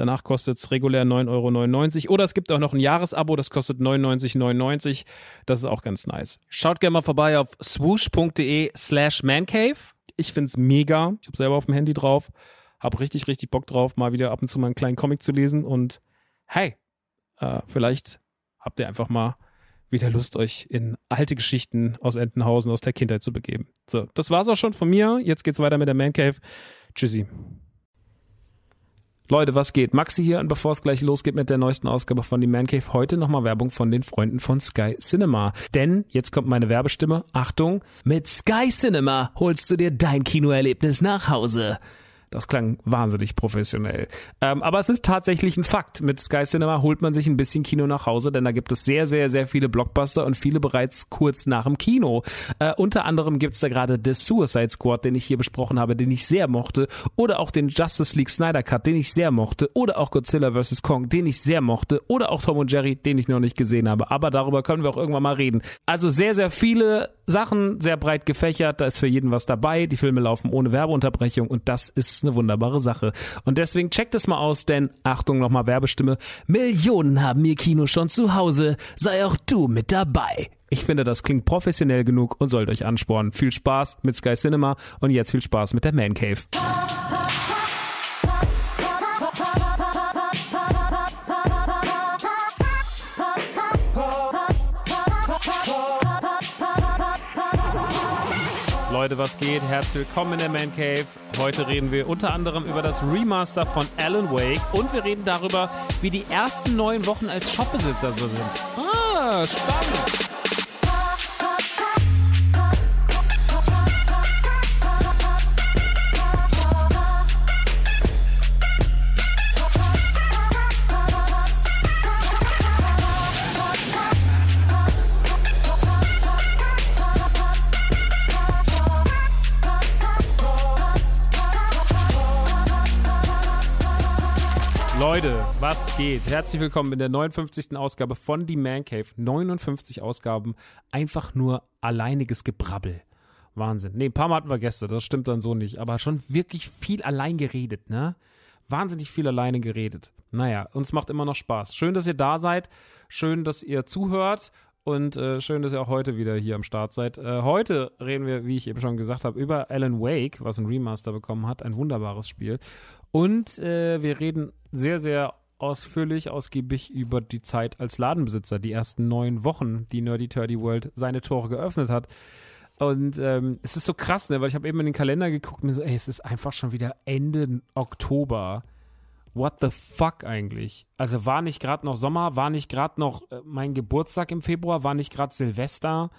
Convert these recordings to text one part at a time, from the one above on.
Danach kostet es regulär 9,99 Euro. Oder es gibt auch noch ein Jahresabo, das kostet 99,99 Das ist auch ganz nice. Schaut gerne mal vorbei auf swoosh.de slash mancave. Ich finde es mega. Ich habe selber auf dem Handy drauf. Hab richtig, richtig Bock drauf, mal wieder ab und zu mal einen kleinen Comic zu lesen. Und hey, äh, vielleicht habt ihr einfach mal wieder Lust, euch in alte Geschichten aus Entenhausen, aus der Kindheit zu begeben. So, das war's auch schon von mir. Jetzt geht's weiter mit der Man Cave. Tschüssi. Leute, was geht? Maxi hier und bevor es gleich losgeht mit der neuesten Ausgabe von The Man Cave, heute nochmal Werbung von den Freunden von Sky Cinema. Denn jetzt kommt meine Werbestimme. Achtung, mit Sky Cinema holst du dir dein Kinoerlebnis nach Hause. Das klang wahnsinnig professionell. Ähm, aber es ist tatsächlich ein Fakt. Mit Sky Cinema holt man sich ein bisschen Kino nach Hause, denn da gibt es sehr, sehr, sehr viele Blockbuster und viele bereits kurz nach dem Kino. Äh, unter anderem gibt es da gerade The Suicide Squad, den ich hier besprochen habe, den ich sehr mochte. Oder auch den Justice League Snyder Cut, den ich sehr mochte. Oder auch Godzilla vs. Kong, den ich sehr mochte. Oder auch Tom und Jerry, den ich noch nicht gesehen habe. Aber darüber können wir auch irgendwann mal reden. Also sehr, sehr viele Sachen, sehr breit gefächert. Da ist für jeden was dabei. Die Filme laufen ohne Werbeunterbrechung und das ist eine wunderbare Sache. Und deswegen checkt es mal aus, denn Achtung nochmal Werbestimme. Millionen haben ihr Kino schon zu Hause. Sei auch du mit dabei. Ich finde, das klingt professionell genug und sollte euch anspornen. Viel Spaß mit Sky Cinema und jetzt viel Spaß mit der Man Cave. Leute, was geht? Herzlich willkommen in der Man Cave. Heute reden wir unter anderem über das Remaster von Alan Wake und wir reden darüber, wie die ersten neun Wochen als Shopbesitzer so sind. Ah, spannend. Leute, was geht? Herzlich willkommen in der 59. Ausgabe von Die Man Cave. 59 Ausgaben, einfach nur alleiniges Gebrabbel. Wahnsinn. Nee, ein paar Mal hatten wir Gäste, das stimmt dann so nicht, aber schon wirklich viel allein geredet, ne? Wahnsinnig viel alleine geredet. Naja, uns macht immer noch Spaß. Schön, dass ihr da seid. Schön, dass ihr zuhört. Und äh, schön, dass ihr auch heute wieder hier am Start seid. Äh, heute reden wir, wie ich eben schon gesagt habe, über Alan Wake, was ein Remaster bekommen hat. Ein wunderbares Spiel. Und äh, wir reden sehr, sehr ausführlich, ausgiebig über die Zeit als Ladenbesitzer, die ersten neun Wochen, die Nerdy Turdy World seine Tore geöffnet hat. Und ähm, es ist so krass, ne, weil ich habe eben in den Kalender geguckt und mir so, ey, es ist einfach schon wieder Ende Oktober. What the fuck eigentlich? Also war nicht gerade noch Sommer, war nicht gerade noch äh, mein Geburtstag im Februar, war nicht gerade Silvester.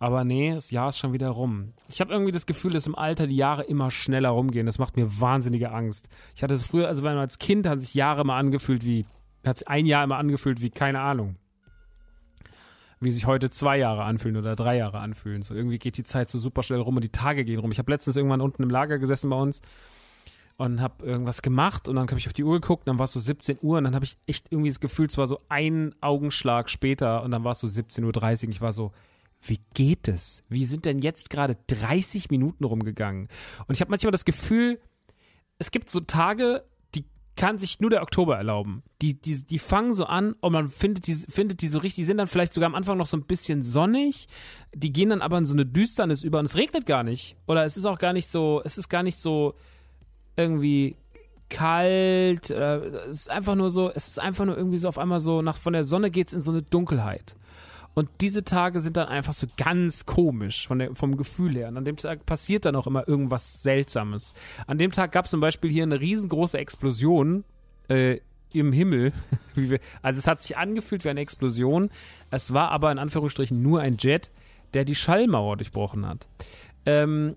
Aber nee, das Jahr ist schon wieder rum. Ich habe irgendwie das Gefühl, dass im Alter die Jahre immer schneller rumgehen. Das macht mir wahnsinnige Angst. Ich hatte es früher, also wenn man als Kind hat sich Jahre immer angefühlt wie, hat sich ein Jahr immer angefühlt wie, keine Ahnung. Wie sich heute zwei Jahre anfühlen oder drei Jahre anfühlen. So irgendwie geht die Zeit so super schnell rum und die Tage gehen rum. Ich habe letztens irgendwann unten im Lager gesessen bei uns und habe irgendwas gemacht und dann habe ich auf die Uhr geguckt, dann war es so 17 Uhr und dann habe ich echt irgendwie das Gefühl, es war so ein Augenschlag später und dann war es so 17.30 Uhr und ich war so, wie geht es? Wie sind denn jetzt gerade 30 Minuten rumgegangen? Und ich habe manchmal das Gefühl, es gibt so Tage, die kann sich nur der Oktober erlauben. Die, die, die fangen so an und man findet die, findet die so richtig, die sind dann vielleicht sogar am Anfang noch so ein bisschen sonnig, die gehen dann aber in so eine Düsternis über und es regnet gar nicht. Oder es ist auch gar nicht so, es ist gar nicht so irgendwie kalt, äh, es ist einfach nur so, es ist einfach nur irgendwie so auf einmal so, nach von der Sonne geht's in so eine Dunkelheit. Und diese Tage sind dann einfach so ganz komisch von der, vom Gefühl her. Und an dem Tag passiert dann auch immer irgendwas Seltsames. An dem Tag gab es zum Beispiel hier eine riesengroße Explosion äh, im Himmel. also es hat sich angefühlt wie eine Explosion. Es war aber in Anführungsstrichen nur ein Jet, der die Schallmauer durchbrochen hat. Ähm,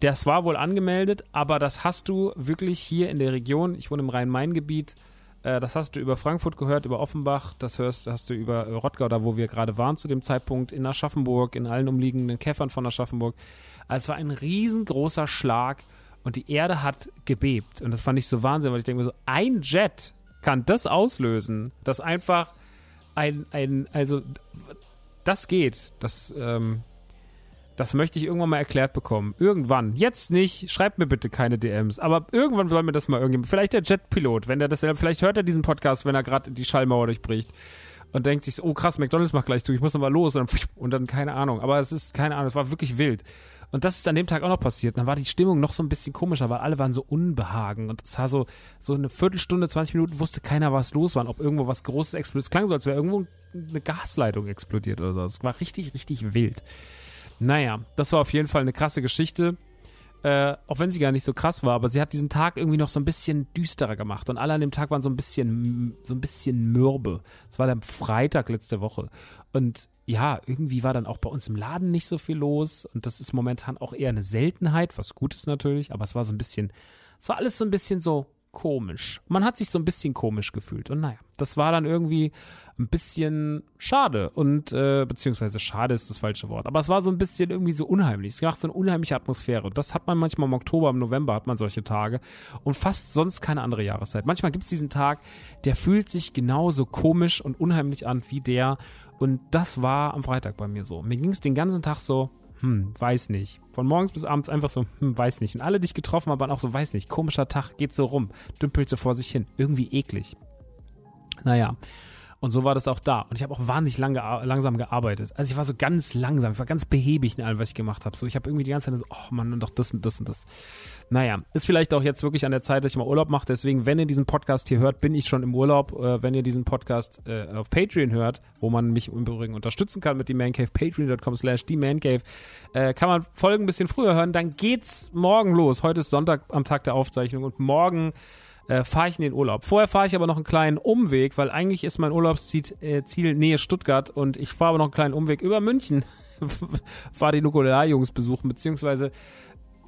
das war wohl angemeldet, aber das hast du wirklich hier in der Region, ich wohne im Rhein-Main-Gebiet, äh, das hast du über Frankfurt gehört, über Offenbach, das hörst, hast du über Rottgau, da wo wir gerade waren zu dem Zeitpunkt, in Aschaffenburg, in allen umliegenden Käfern von Aschaffenburg. Also es war ein riesengroßer Schlag und die Erde hat gebebt. Und das fand ich so Wahnsinn, weil ich denke mir so, ein Jet kann das auslösen, dass einfach ein, ein, also das geht. Das, ähm, das möchte ich irgendwann mal erklärt bekommen. Irgendwann. Jetzt nicht. Schreibt mir bitte keine DMs. Aber irgendwann soll mir das mal irgendjemand. Vielleicht der Jetpilot, wenn der das, vielleicht hört er diesen Podcast, wenn er gerade die Schallmauer durchbricht. Und denkt sich, oh krass, McDonalds macht gleich zu, ich muss nochmal los. Und dann, und dann keine Ahnung. Aber es ist keine Ahnung, es war wirklich wild. Und das ist an dem Tag auch noch passiert. dann war die Stimmung noch so ein bisschen komischer, weil alle waren so unbehagen. Und es war so, so eine Viertelstunde, 20 Minuten wusste keiner, was los war. Ob irgendwo was Großes explodiert. Es klang so, als wäre irgendwo eine Gasleitung explodiert oder so. Es war richtig, richtig wild. Naja, das war auf jeden Fall eine krasse Geschichte. Äh, auch wenn sie gar nicht so krass war, aber sie hat diesen Tag irgendwie noch so ein bisschen düsterer gemacht und alle an dem Tag waren so ein bisschen so ein bisschen mürbe. Es war dann Freitag letzte Woche und ja, irgendwie war dann auch bei uns im Laden nicht so viel los und das ist momentan auch eher eine Seltenheit, was gut ist natürlich, aber es war so ein bisschen, es war alles so ein bisschen so komisch. Man hat sich so ein bisschen komisch gefühlt. Und naja, das war dann irgendwie ein bisschen schade. Und, äh, beziehungsweise schade ist das falsche Wort. Aber es war so ein bisschen irgendwie so unheimlich. Es macht so eine unheimliche Atmosphäre. Und das hat man manchmal im Oktober, im November hat man solche Tage. Und fast sonst keine andere Jahreszeit. Manchmal gibt es diesen Tag, der fühlt sich genauso komisch und unheimlich an wie der. Und das war am Freitag bei mir so. Mir ging es den ganzen Tag so, hm, weiß nicht. Von morgens bis abends einfach so, hm, weiß nicht. Und alle, die ich getroffen habe, waren auch so, weiß nicht. Komischer Tag, geht so rum, dümpelt so vor sich hin. Irgendwie eklig. Naja. Und so war das auch da. Und ich habe auch wahnsinnig lang gea langsam gearbeitet. Also ich war so ganz langsam, ich war ganz behäbig in allem, was ich gemacht habe. So, ich habe irgendwie die ganze Zeit so, oh Mann, und doch das und das und das. Naja, ist vielleicht auch jetzt wirklich an der Zeit, dass ich mal Urlaub mache. Deswegen, wenn ihr diesen Podcast hier hört, bin ich schon im Urlaub. Äh, wenn ihr diesen Podcast äh, auf Patreon hört, wo man mich im Übrigen unterstützen kann mit die Mancave, patreon.com slash die Mancave, äh, kann man Folgen ein bisschen früher hören. Dann geht's morgen los. Heute ist Sonntag am Tag der Aufzeichnung und morgen äh, fahre ich in den Urlaub. Vorher fahre ich aber noch einen kleinen Umweg, weil eigentlich ist mein Urlaubsziel äh, Nähe Stuttgart und ich fahre aber noch einen kleinen Umweg über München. fahre die Nukular-Jungs besuchen, beziehungsweise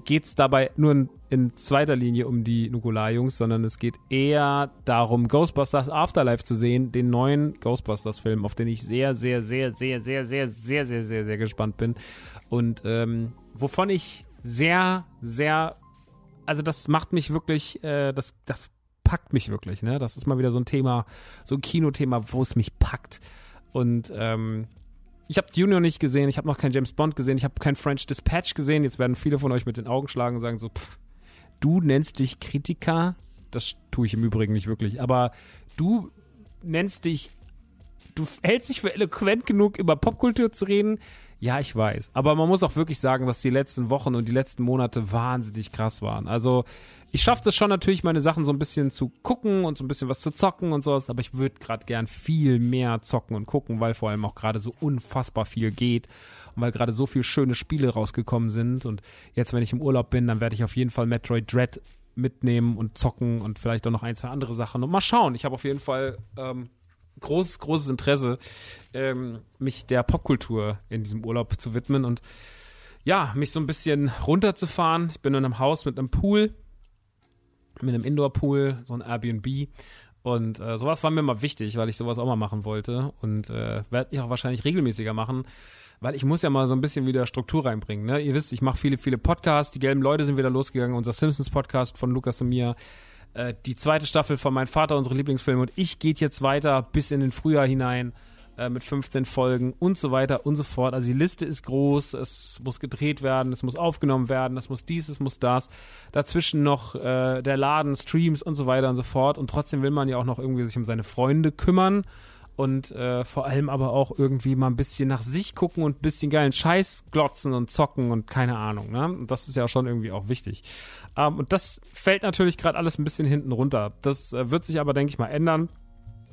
geht es dabei nur in, in, zweiter Linie um die Nukular-Jungs, sondern es geht eher darum, Ghostbusters Afterlife zu sehen, den neuen Ghostbusters-Film, auf den ich sehr, sehr, sehr, sehr, sehr, sehr, sehr, sehr, sehr, sehr gespannt bin. Und ähm, wovon ich sehr, sehr also das macht mich wirklich, äh, das, das packt mich wirklich, ne? Das ist mal wieder so ein Thema, so ein Kinothema, wo es mich packt. Und ähm, ich habe Junior nicht gesehen, ich habe noch keinen James Bond gesehen, ich habe keinen French Dispatch gesehen. Jetzt werden viele von euch mit den Augen schlagen und sagen so, pff, du nennst dich Kritiker. Das tue ich im Übrigen nicht wirklich. Aber du nennst dich, du hältst dich für eloquent genug, über Popkultur zu reden. Ja, ich weiß. Aber man muss auch wirklich sagen, dass die letzten Wochen und die letzten Monate wahnsinnig krass waren. Also ich schaffe es schon natürlich, meine Sachen so ein bisschen zu gucken und so ein bisschen was zu zocken und sowas, aber ich würde gerade gern viel mehr zocken und gucken, weil vor allem auch gerade so unfassbar viel geht und weil gerade so viele schöne Spiele rausgekommen sind. Und jetzt, wenn ich im Urlaub bin, dann werde ich auf jeden Fall Metroid Dread mitnehmen und zocken und vielleicht auch noch ein, zwei andere Sachen. Und mal schauen. Ich habe auf jeden Fall ähm, großes, großes Interesse, ähm, mich der Popkultur in diesem Urlaub zu widmen und ja, mich so ein bisschen runterzufahren. Ich bin in einem Haus mit einem Pool, mit einem Indoor-Pool, so ein Airbnb. Und äh, sowas war mir mal wichtig, weil ich sowas auch mal machen wollte. Und äh, werde ich auch wahrscheinlich regelmäßiger machen, weil ich muss ja mal so ein bisschen wieder Struktur reinbringen. Ne? Ihr wisst, ich mache viele, viele Podcasts. Die gelben Leute sind wieder losgegangen. Unser Simpsons-Podcast von Lukas und mir äh, die zweite Staffel von Mein Vater, unsere Lieblingsfilme und ich geht jetzt weiter bis in den Frühjahr hinein äh, mit 15 Folgen und so weiter und so fort. Also die Liste ist groß, es muss gedreht werden, es muss aufgenommen werden, es muss dies, es muss das. Dazwischen noch äh, der Laden, Streams und so weiter und so fort. Und trotzdem will man ja auch noch irgendwie sich um seine Freunde kümmern und äh, vor allem aber auch irgendwie mal ein bisschen nach sich gucken und ein bisschen geilen Scheiß glotzen und zocken und keine Ahnung. Ne? Und das ist ja schon irgendwie auch wichtig. Ähm, und das fällt natürlich gerade alles ein bisschen hinten runter. Das äh, wird sich aber, denke ich mal, ändern.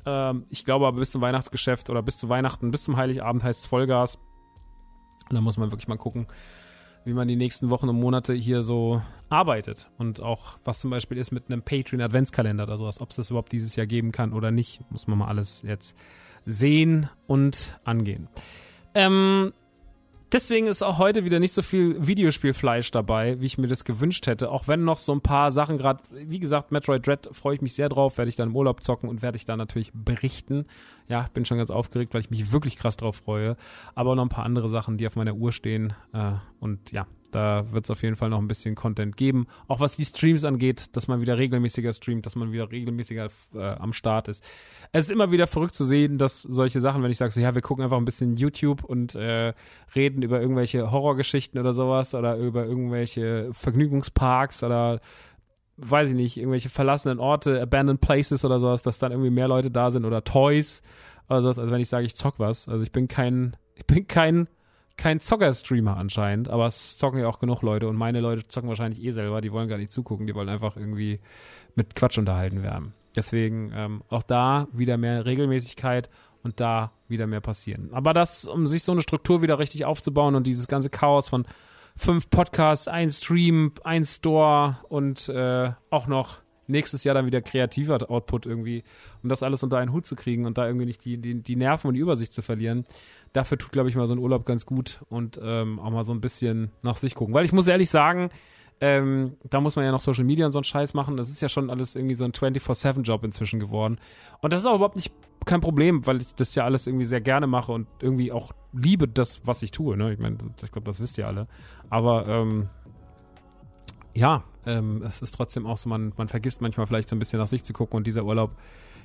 Ähm, ich glaube aber bis zum Weihnachtsgeschäft oder bis zu Weihnachten, bis zum Heiligabend heißt es Vollgas. Und da muss man wirklich mal gucken, wie man die nächsten Wochen und Monate hier so arbeitet und auch was zum Beispiel ist mit einem Patreon Adventskalender oder sowas, ob es das überhaupt dieses Jahr geben kann oder nicht, muss man mal alles jetzt sehen und angehen. Ähm, Deswegen ist auch heute wieder nicht so viel Videospielfleisch dabei, wie ich mir das gewünscht hätte. Auch wenn noch so ein paar Sachen gerade, wie gesagt, Metroid Dread freue ich mich sehr drauf, werde ich dann im Urlaub zocken und werde ich da natürlich berichten. Ja, bin schon ganz aufgeregt, weil ich mich wirklich krass drauf freue. Aber noch ein paar andere Sachen, die auf meiner Uhr stehen. Äh, und ja, da wird es auf jeden Fall noch ein bisschen Content geben. Auch was die Streams angeht, dass man wieder regelmäßiger streamt, dass man wieder regelmäßiger äh, am Start ist. Es ist immer wieder verrückt zu sehen, dass solche Sachen, wenn ich sage so, ja, wir gucken einfach ein bisschen YouTube und äh, reden über irgendwelche Horrorgeschichten oder sowas oder über irgendwelche Vergnügungsparks oder weiß ich nicht, irgendwelche verlassenen Orte, abandoned places oder sowas, dass dann irgendwie mehr Leute da sind oder Toys oder sowas, als wenn ich sage, ich zock was. Also ich bin kein, ich bin kein kein Zocker-Streamer anscheinend, aber es zocken ja auch genug Leute und meine Leute zocken wahrscheinlich eh selber, die wollen gar nicht zugucken, die wollen einfach irgendwie mit Quatsch unterhalten werden. Deswegen ähm, auch da wieder mehr Regelmäßigkeit und da wieder mehr passieren. Aber das, um sich so eine Struktur wieder richtig aufzubauen und dieses ganze Chaos von fünf Podcasts, ein Stream, ein Store und äh, auch noch nächstes Jahr dann wieder kreativer Output irgendwie, um das alles unter einen Hut zu kriegen und da irgendwie nicht die, die, die Nerven und die Übersicht zu verlieren. Dafür tut, glaube ich, mal so ein Urlaub ganz gut und ähm, auch mal so ein bisschen nach sich gucken. Weil ich muss ehrlich sagen, ähm, da muss man ja noch Social Media und so einen Scheiß machen. Das ist ja schon alles irgendwie so ein 24-7-Job inzwischen geworden. Und das ist auch überhaupt nicht kein Problem, weil ich das ja alles irgendwie sehr gerne mache und irgendwie auch liebe das, was ich tue. Ne? Ich meine, ich glaube, das wisst ihr alle. Aber ähm, ja, ähm, es ist trotzdem auch so, man, man vergisst manchmal vielleicht so ein bisschen nach sich zu gucken und dieser Urlaub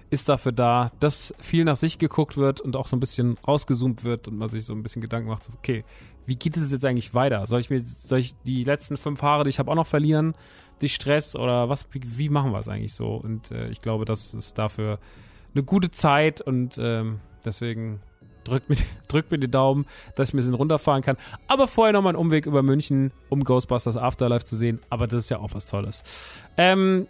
ist dafür da, dass viel nach sich geguckt wird und auch so ein bisschen rausgezoomt wird und man sich so ein bisschen Gedanken macht, okay, wie geht es jetzt eigentlich weiter? Soll ich mir, soll ich die letzten fünf Haare, die ich habe, auch noch verlieren durch Stress oder was, wie, wie machen wir es eigentlich so? Und äh, ich glaube, das ist dafür eine gute Zeit und ähm, deswegen drückt mir, drückt mir die Daumen, dass ich ein bisschen runterfahren kann. Aber vorher nochmal einen Umweg über München, um Ghostbusters Afterlife zu sehen. Aber das ist ja auch was Tolles. Ähm,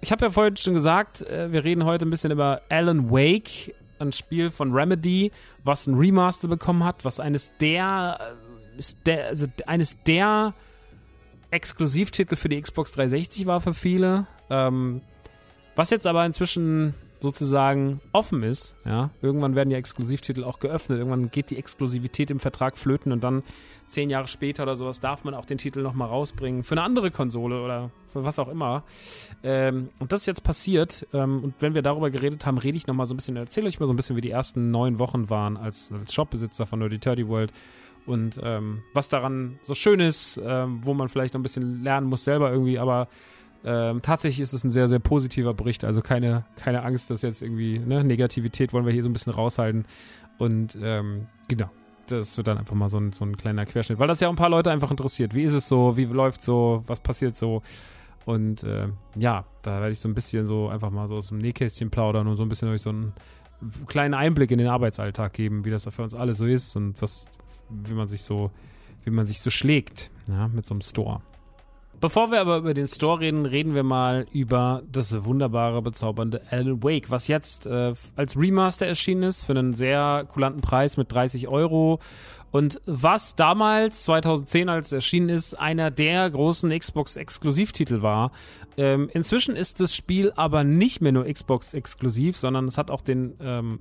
ich habe ja vorhin schon gesagt, äh, wir reden heute ein bisschen über Alan Wake, ein Spiel von Remedy, was ein Remaster bekommen hat, was eines der, äh, der also eines der Exklusivtitel für die Xbox 360 war für viele. Ähm, was jetzt aber inzwischen sozusagen offen ist. Ja, irgendwann werden ja Exklusivtitel auch geöffnet. Irgendwann geht die Exklusivität im Vertrag flöten und dann zehn Jahre später oder sowas darf man auch den Titel nochmal rausbringen für eine andere Konsole oder für was auch immer. Ähm, und das ist jetzt passiert. Ähm, und wenn wir darüber geredet haben, rede ich nochmal so ein bisschen, erzähle euch mal so ein bisschen, wie die ersten neun Wochen waren als, als Shopbesitzer von Nerdy Turdy World und ähm, was daran so schön ist, ähm, wo man vielleicht noch ein bisschen lernen muss selber irgendwie, aber ähm, tatsächlich ist es ein sehr, sehr positiver Bericht. Also keine, keine Angst, dass jetzt irgendwie, ne, Negativität wollen wir hier so ein bisschen raushalten. Und ähm, genau, das wird dann einfach mal so ein, so ein kleiner Querschnitt, weil das ja auch ein paar Leute einfach interessiert. Wie ist es so? Wie läuft so? Was passiert so? Und äh, ja, da werde ich so ein bisschen so einfach mal so aus dem Nähkästchen plaudern und so ein bisschen euch so einen kleinen Einblick in den Arbeitsalltag geben, wie das da für uns alle so ist und was wie man sich so, wie man sich so schlägt, ja, mit so einem Store. Bevor wir aber über den Store reden, reden wir mal über das wunderbare, bezaubernde Alan Wake, was jetzt äh, als Remaster erschienen ist für einen sehr kulanten Preis mit 30 Euro und was damals 2010 als erschienen ist, einer der großen Xbox-Exklusivtitel war. Ähm, inzwischen ist das Spiel aber nicht mehr nur Xbox-exklusiv, sondern es hat auch den, ähm,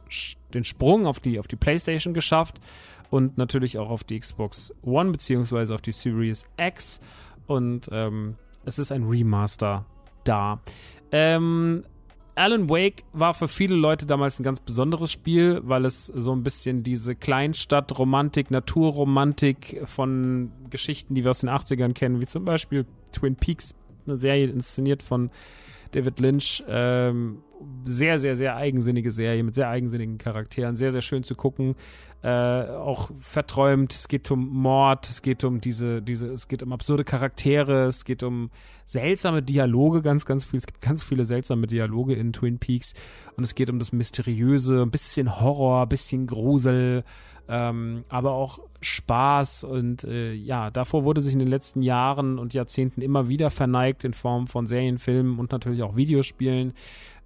den Sprung auf die, auf die PlayStation geschafft und natürlich auch auf die Xbox One beziehungsweise auf die Series X und ähm, es ist ein Remaster da. Ähm, Alan Wake war für viele Leute damals ein ganz besonderes Spiel, weil es so ein bisschen diese Kleinstadt-Romantik, Naturromantik von Geschichten, die wir aus den 80ern kennen, wie zum Beispiel Twin Peaks, eine Serie inszeniert von David Lynch, ähm, sehr, sehr, sehr eigensinnige Serie mit sehr eigensinnigen Charakteren, sehr, sehr schön zu gucken äh, auch verträumt. Es geht um Mord, es geht um diese, diese, es geht um absurde Charaktere, es geht um seltsame Dialoge, ganz, ganz viel. Es gibt ganz viele seltsame Dialoge in Twin Peaks und es geht um das Mysteriöse, ein bisschen Horror, ein bisschen Grusel, ähm, aber auch Spaß und äh, ja, davor wurde sich in den letzten Jahren und Jahrzehnten immer wieder verneigt in Form von Serienfilmen und natürlich auch Videospielen.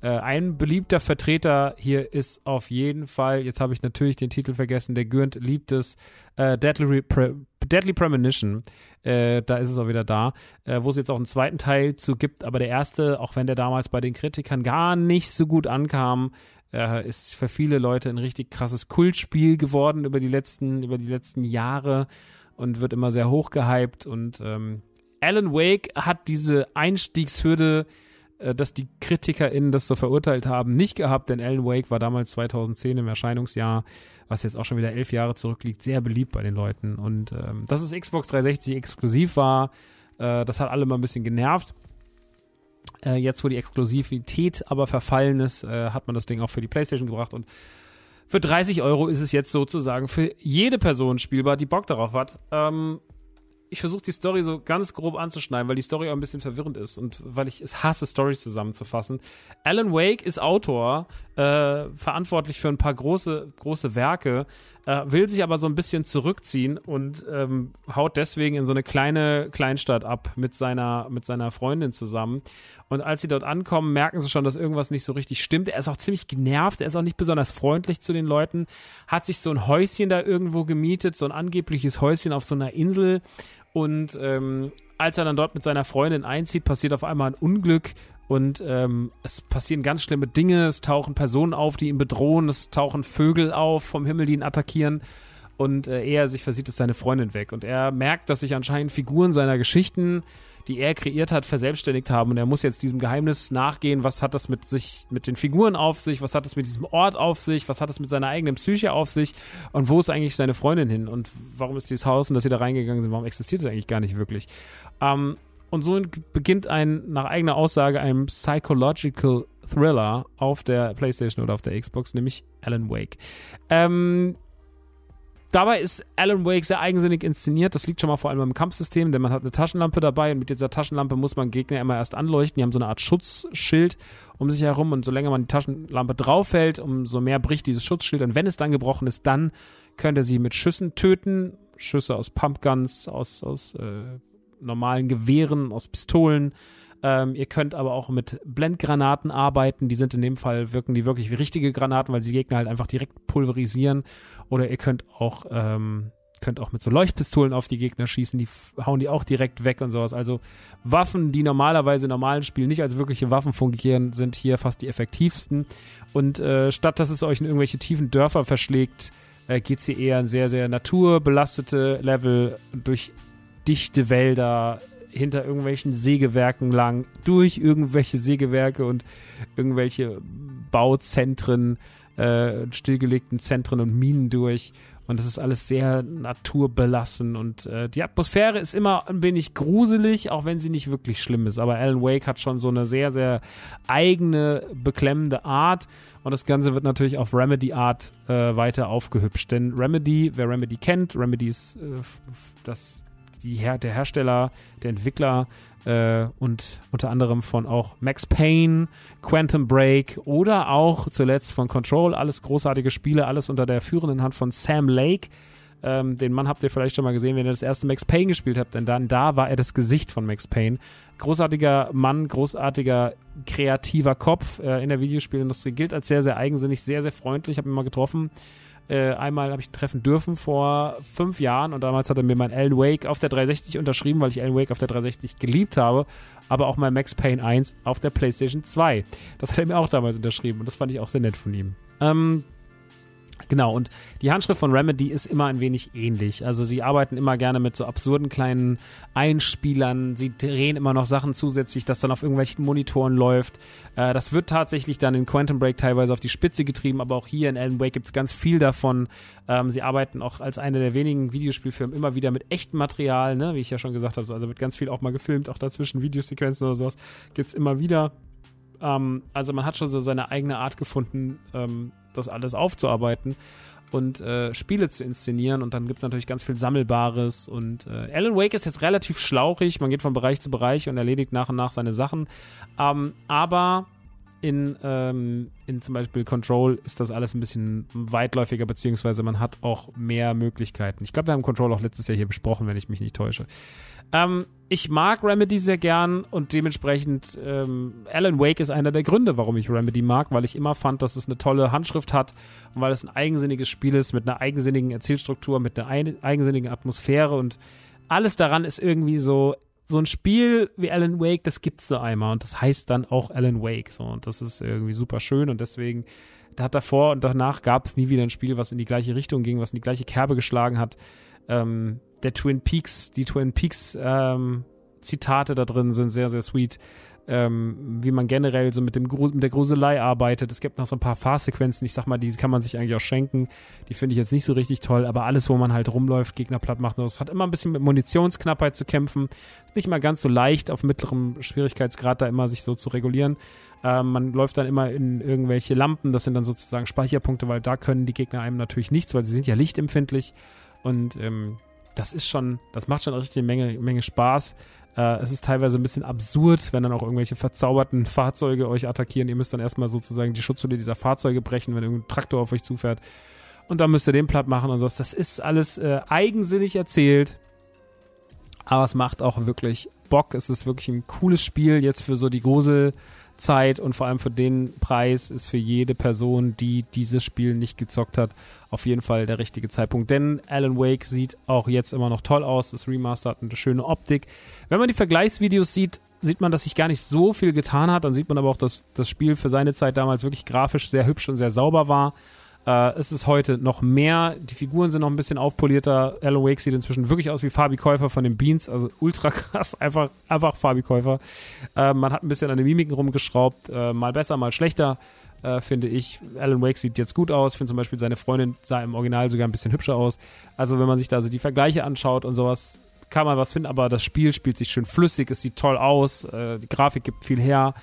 Äh, ein beliebter Vertreter hier ist auf jeden Fall, jetzt habe ich natürlich den Titel vergessen, der Gürnt liebt es, äh, Deadly, Pre Deadly Premonition. Äh, da ist es auch wieder da, äh, wo es jetzt auch einen zweiten Teil zu gibt, aber der erste, auch wenn der damals bei den Kritikern gar nicht so gut ankam, äh, ist für viele Leute ein richtig krasses Kultspiel geworden über die letzten, über die letzten Jahre und wird immer sehr hoch gehypt und ähm, Alan Wake hat diese Einstiegshürde äh, dass die KritikerInnen das so verurteilt haben, nicht gehabt, denn Alan Wake war damals 2010 im Erscheinungsjahr, was jetzt auch schon wieder elf Jahre zurückliegt, sehr beliebt bei den Leuten. Und ähm, dass es Xbox 360 exklusiv war, äh, das hat alle mal ein bisschen genervt. Äh, jetzt, wo die Exklusivität aber verfallen ist, äh, hat man das Ding auch für die PlayStation gebracht und für 30 Euro ist es jetzt sozusagen für jede Person spielbar, die Bock darauf hat. Ähm, ich versuche die Story so ganz grob anzuschneiden, weil die Story auch ein bisschen verwirrend ist und weil ich es hasse, Stories zusammenzufassen. Alan Wake ist Autor, äh, verantwortlich für ein paar große, große Werke, äh, will sich aber so ein bisschen zurückziehen und ähm, haut deswegen in so eine kleine Kleinstadt ab mit seiner, mit seiner Freundin zusammen. Und als sie dort ankommen, merken sie schon, dass irgendwas nicht so richtig stimmt. Er ist auch ziemlich genervt, er ist auch nicht besonders freundlich zu den Leuten, hat sich so ein Häuschen da irgendwo gemietet, so ein angebliches Häuschen auf so einer Insel. Und ähm, als er dann dort mit seiner Freundin einzieht, passiert auf einmal ein Unglück und ähm, es passieren ganz schlimme Dinge. Es tauchen Personen auf, die ihn bedrohen. Es tauchen Vögel auf vom Himmel, die ihn attackieren. Und äh, er sich versieht, ist seine Freundin weg. Und er merkt, dass sich anscheinend Figuren seiner Geschichten, die er kreiert hat, verselbstständigt haben. Und er muss jetzt diesem Geheimnis nachgehen. Was hat das mit sich, mit den Figuren auf sich? Was hat das mit diesem Ort auf sich? Was hat das mit seiner eigenen Psyche auf sich? Und wo ist eigentlich seine Freundin hin? Und warum ist dieses Haus, in das sie da reingegangen sind, warum existiert es eigentlich gar nicht wirklich? Ähm, und so beginnt ein, nach eigener Aussage, ein Psychological Thriller auf der PlayStation oder auf der Xbox, nämlich Alan Wake. Ähm, Dabei ist Alan Wake sehr eigensinnig inszeniert. Das liegt schon mal vor allem im Kampfsystem, denn man hat eine Taschenlampe dabei und mit dieser Taschenlampe muss man Gegner immer erst anleuchten. Die haben so eine Art Schutzschild um sich herum und solange man die Taschenlampe draufhält, umso mehr bricht dieses Schutzschild. Und wenn es dann gebrochen ist, dann könnt ihr sie mit Schüssen töten. Schüsse aus Pumpguns, aus, aus äh, normalen Gewehren, aus Pistolen. Ähm, ihr könnt aber auch mit Blendgranaten arbeiten. Die sind in dem Fall, wirken die wirklich wie richtige Granaten, weil sie Gegner halt einfach direkt pulverisieren. Oder ihr könnt auch, ähm, könnt auch mit so Leuchtpistolen auf die Gegner schießen. Die hauen die auch direkt weg und sowas. Also Waffen, die normalerweise in normalen Spielen nicht als wirkliche Waffen fungieren, sind hier fast die effektivsten. Und äh, statt dass es euch in irgendwelche tiefen Dörfer verschlägt, äh, geht sie eher in sehr, sehr naturbelastete Level durch dichte Wälder hinter irgendwelchen Sägewerken lang, durch irgendwelche Sägewerke und irgendwelche Bauzentren, äh, stillgelegten Zentren und Minen durch. Und das ist alles sehr naturbelassen und äh, die Atmosphäre ist immer ein wenig gruselig, auch wenn sie nicht wirklich schlimm ist. Aber Alan Wake hat schon so eine sehr, sehr eigene, beklemmende Art und das Ganze wird natürlich auf Remedy Art äh, weiter aufgehübscht. Denn Remedy, wer Remedy kennt, Remedy ist äh, das die Her der Hersteller, der Entwickler äh, und unter anderem von auch Max Payne, Quantum Break oder auch zuletzt von Control, alles großartige Spiele, alles unter der führenden Hand von Sam Lake. Ähm, den Mann habt ihr vielleicht schon mal gesehen, wenn ihr das erste Max Payne gespielt habt, denn dann da war er das Gesicht von Max Payne. Großartiger Mann, großartiger kreativer Kopf äh, in der Videospielindustrie, gilt als sehr, sehr eigensinnig, sehr, sehr freundlich. Habe ihn mal getroffen. Äh, einmal habe ich treffen dürfen vor fünf Jahren und damals hat er mir mein Alan Wake auf der 360 unterschrieben, weil ich Alan Wake auf der 360 geliebt habe, aber auch mein Max Payne 1 auf der PlayStation 2. Das hat er mir auch damals unterschrieben und das fand ich auch sehr nett von ihm. Ähm, Genau, und die Handschrift von Remedy ist immer ein wenig ähnlich. Also sie arbeiten immer gerne mit so absurden kleinen Einspielern, sie drehen immer noch Sachen zusätzlich, das dann auf irgendwelchen Monitoren läuft. Äh, das wird tatsächlich dann in Quantum Break teilweise auf die Spitze getrieben, aber auch hier in Alan Wake gibt es ganz viel davon. Ähm, sie arbeiten auch als eine der wenigen Videospielfirmen immer wieder mit echtem Material, ne? wie ich ja schon gesagt habe. Also wird ganz viel auch mal gefilmt, auch dazwischen Videosequenzen oder sowas gibt es immer wieder. Ähm, also man hat schon so seine eigene Art gefunden, ähm, das alles aufzuarbeiten und äh, Spiele zu inszenieren. Und dann gibt es natürlich ganz viel Sammelbares. Und äh, Alan Wake ist jetzt relativ schlauchig. Man geht von Bereich zu Bereich und erledigt nach und nach seine Sachen. Ähm, aber in, ähm, in zum Beispiel Control ist das alles ein bisschen weitläufiger, beziehungsweise man hat auch mehr Möglichkeiten. Ich glaube, wir haben Control auch letztes Jahr hier besprochen, wenn ich mich nicht täusche. Ähm, ich mag Remedy sehr gern und dementsprechend ähm, Alan Wake ist einer der Gründe, warum ich Remedy mag, weil ich immer fand, dass es eine tolle Handschrift hat und weil es ein eigensinniges Spiel ist mit einer eigensinnigen Erzählstruktur, mit einer eigensinnigen Atmosphäre und alles daran ist irgendwie so so ein Spiel wie Alan Wake, das gibt's so einmal und das heißt dann auch Alan Wake so und das ist irgendwie super schön und deswegen da hat davor und danach gab es nie wieder ein Spiel, was in die gleiche Richtung ging, was in die gleiche Kerbe geschlagen hat. Ähm, der Twin Peaks, die Twin Peaks ähm, Zitate da drin sind sehr, sehr sweet. Ähm, wie man generell so mit, dem mit der Gruselei arbeitet. Es gibt noch so ein paar Fahrsequenzen, ich sag mal, die kann man sich eigentlich auch schenken. Die finde ich jetzt nicht so richtig toll, aber alles, wo man halt rumläuft, Gegner platt macht, das hat immer ein bisschen mit Munitionsknappheit zu kämpfen. Ist nicht mal ganz so leicht, auf mittlerem Schwierigkeitsgrad da immer sich so zu regulieren. Ähm, man läuft dann immer in irgendwelche Lampen, das sind dann sozusagen Speicherpunkte, weil da können die Gegner einem natürlich nichts, weil sie sind ja lichtempfindlich. Und ähm, das ist schon, das macht schon eine Menge, Menge Spaß. Äh, es ist teilweise ein bisschen absurd, wenn dann auch irgendwelche verzauberten Fahrzeuge euch attackieren. Ihr müsst dann erstmal sozusagen die Schutzhülle dieser Fahrzeuge brechen, wenn irgendein Traktor auf euch zufährt. Und dann müsst ihr den platt machen und so. Das ist alles äh, eigensinnig erzählt. Aber es macht auch wirklich Bock. Es ist wirklich ein cooles Spiel jetzt für so die Grusel- Zeit und vor allem für den Preis ist für jede Person, die dieses Spiel nicht gezockt hat, auf jeden Fall der richtige Zeitpunkt. Denn Alan Wake sieht auch jetzt immer noch toll aus. Das Remaster hat eine schöne Optik. Wenn man die Vergleichsvideos sieht, sieht man, dass sich gar nicht so viel getan hat. Dann sieht man aber auch, dass das Spiel für seine Zeit damals wirklich grafisch sehr hübsch und sehr sauber war. Äh, es ist heute noch mehr. Die Figuren sind noch ein bisschen aufpolierter. Alan Wake sieht inzwischen wirklich aus wie Fabi Käufer von den Beans. Also ultra krass. Einfach, einfach Fabi Käufer. Äh, man hat ein bisschen an den Mimiken rumgeschraubt. Äh, mal besser, mal schlechter. Äh, finde ich. Alan Wake sieht jetzt gut aus. Ich finde zum Beispiel seine Freundin sah im Original sogar ein bisschen hübscher aus. Also wenn man sich da so die Vergleiche anschaut und sowas, kann man was finden, aber das Spiel spielt sich schön flüssig, es sieht toll aus, äh, die Grafik gibt viel her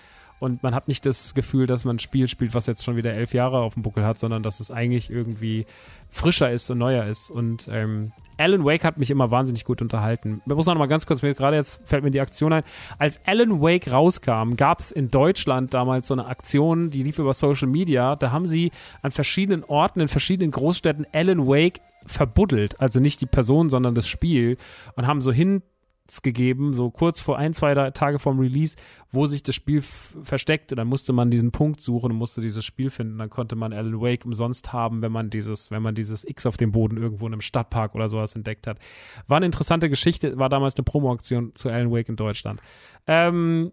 und man hat nicht das Gefühl, dass man ein Spiel spielt, was jetzt schon wieder elf Jahre auf dem Buckel hat, sondern dass es eigentlich irgendwie frischer ist und neuer ist. Und ähm, Alan Wake hat mich immer wahnsinnig gut unterhalten. Ich muss noch mal ganz kurz, gerade jetzt fällt mir die Aktion ein. Als Alan Wake rauskam, gab es in Deutschland damals so eine Aktion, die lief über Social Media. Da haben sie an verschiedenen Orten, in verschiedenen Großstädten Alan Wake verbuddelt. Also nicht die Person, sondern das Spiel. Und haben so hin gegeben, so kurz vor ein, zwei Tage vorm Release, wo sich das Spiel versteckt. Und dann musste man diesen Punkt suchen und musste dieses Spiel finden. Dann konnte man Alan Wake umsonst haben, wenn man dieses, wenn man dieses X auf dem Boden irgendwo in einem Stadtpark oder sowas entdeckt hat. War eine interessante Geschichte, war damals eine Promo-Aktion zu Alan Wake in Deutschland. Ähm,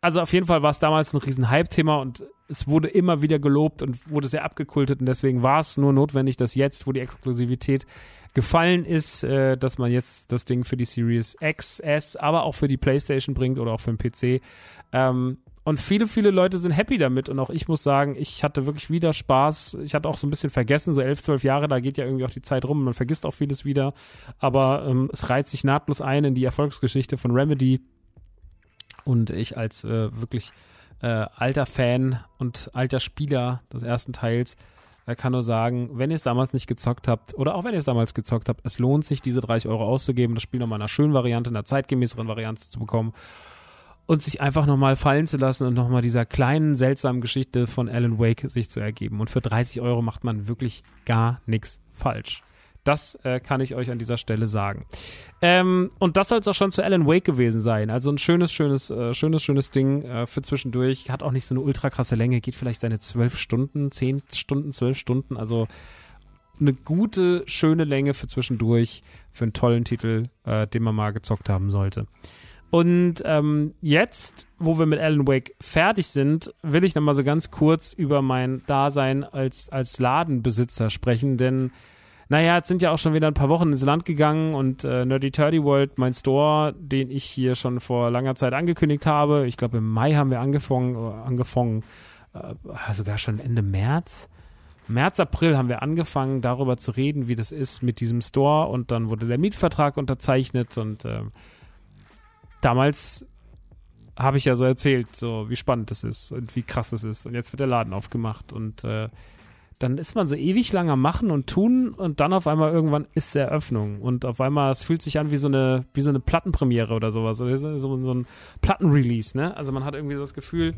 also auf jeden Fall war es damals ein riesen Hype-Thema und es wurde immer wieder gelobt und wurde sehr abgekultet und deswegen war es nur notwendig, dass jetzt, wo die Exklusivität gefallen ist, äh, dass man jetzt das Ding für die Series X, S, aber auch für die PlayStation bringt oder auch für den PC. Ähm, und viele, viele Leute sind happy damit und auch ich muss sagen, ich hatte wirklich wieder Spaß. Ich hatte auch so ein bisschen vergessen, so elf, zwölf Jahre, da geht ja irgendwie auch die Zeit rum, man vergisst auch vieles wieder. Aber ähm, es reiht sich nahtlos ein in die Erfolgsgeschichte von Remedy. Und ich als äh, wirklich äh, alter Fan und alter Spieler des ersten Teils er kann nur sagen, wenn ihr es damals nicht gezockt habt oder auch wenn ihr es damals gezockt habt, es lohnt sich, diese 30 Euro auszugeben, das Spiel nochmal in einer schönen Variante, in einer zeitgemäßeren Variante zu bekommen und sich einfach nochmal fallen zu lassen und nochmal dieser kleinen, seltsamen Geschichte von Alan Wake sich zu ergeben. Und für 30 Euro macht man wirklich gar nichts falsch. Das äh, kann ich euch an dieser Stelle sagen. Ähm, und das soll es auch schon zu Alan Wake gewesen sein. Also ein schönes, schönes, äh, schönes, schönes Ding äh, für zwischendurch. Hat auch nicht so eine ultra krasse Länge, geht vielleicht seine zwölf Stunden, zehn Stunden, zwölf Stunden. Also eine gute, schöne Länge für zwischendurch, für einen tollen Titel, äh, den man mal gezockt haben sollte. Und ähm, jetzt, wo wir mit Alan Wake fertig sind, will ich nochmal so ganz kurz über mein Dasein als, als Ladenbesitzer sprechen, denn naja, jetzt sind ja auch schon wieder ein paar Wochen ins Land gegangen und äh, Nerdy Turdy World, mein Store, den ich hier schon vor langer Zeit angekündigt habe, ich glaube im Mai haben wir angefangen, äh, angefangen äh, sogar schon Ende März. März, April haben wir angefangen, darüber zu reden, wie das ist mit diesem Store. Und dann wurde der Mietvertrag unterzeichnet und äh, damals habe ich ja so erzählt, so wie spannend das ist und wie krass es ist. Und jetzt wird der Laden aufgemacht und äh, dann ist man so ewig lang am Machen und Tun und dann auf einmal irgendwann ist die Eröffnung und auf einmal, es fühlt sich an wie so eine, wie so eine Plattenpremiere oder sowas, oder so, so, so ein Plattenrelease, ne? Also man hat irgendwie so das Gefühl,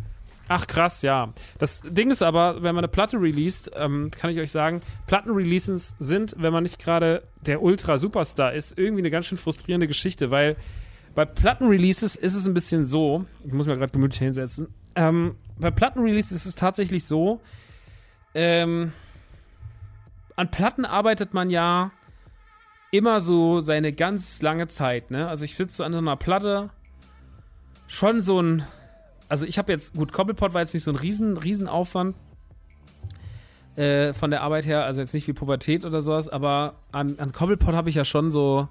ach krass, ja. Das Ding ist aber, wenn man eine Platte released, ähm, kann ich euch sagen, Plattenreleases sind, wenn man nicht gerade der Ultra-Superstar ist, irgendwie eine ganz schön frustrierende Geschichte, weil bei Plattenreleases ist es ein bisschen so, ich muss mir gerade gemütlich hinsetzen, ähm, bei Plattenreleases ist es tatsächlich so, ähm, an Platten arbeitet man ja immer so seine ganz lange Zeit, ne? Also ich sitze an so einer Platte, schon so ein, also ich habe jetzt, gut, Cobblepot war jetzt nicht so ein riesen, riesen Aufwand äh, von der Arbeit her, also jetzt nicht wie Pubertät oder sowas, aber an, an Cobblepot habe ich ja schon so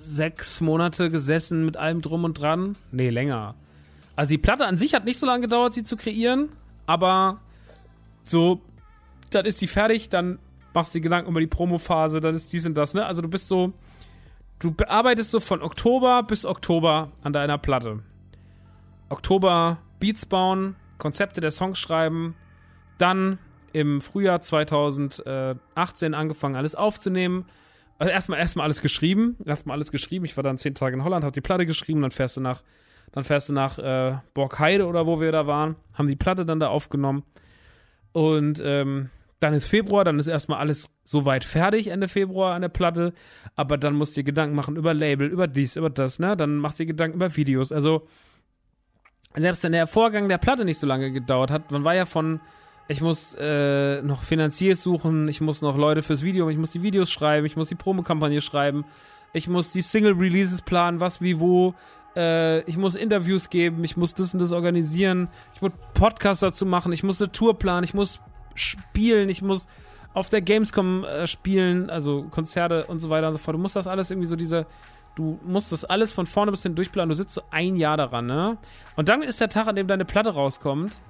sechs Monate gesessen mit allem drum und dran. Nee, länger. Also die Platte an sich hat nicht so lange gedauert, sie zu kreieren, aber so, dann ist sie fertig, dann machst du dir Gedanken über die Promophase, dann ist dies und das, ne? Also du bist so, du bearbeitest so von Oktober bis Oktober an deiner Platte. Oktober Beats bauen, Konzepte der Songs schreiben, dann im Frühjahr 2018 angefangen, alles aufzunehmen. Also erstmal erstmal alles geschrieben, erstmal alles geschrieben. Ich war dann zehn Tage in Holland, hab die Platte geschrieben, dann fährst du nach, dann fährst du nach äh, Borgheide oder wo wir da waren, haben die Platte dann da aufgenommen und ähm, dann ist Februar, dann ist erstmal alles soweit fertig, Ende Februar an der Platte. Aber dann musst du dir Gedanken machen über Label, über dies, über das, ne? Dann machst du dir Gedanken über Videos. Also, selbst wenn der Vorgang der Platte nicht so lange gedauert hat, man war ja von, ich muss äh, noch Finanziers suchen, ich muss noch Leute fürs Video, ich muss die Videos schreiben, ich muss die Promokampagne schreiben, ich muss die Single-Releases planen, was, wie, wo, äh, ich muss Interviews geben, ich muss das und das organisieren, ich muss Podcasts dazu machen, ich muss eine Tour planen, ich muss spielen, ich muss auf der Gamescom äh, spielen, also Konzerte und so weiter und so fort. Du musst das alles irgendwie so diese, du musst das alles von vorne bis hin durchplanen. Du sitzt so ein Jahr daran, ne? Und dann ist der Tag, an dem deine Platte rauskommt.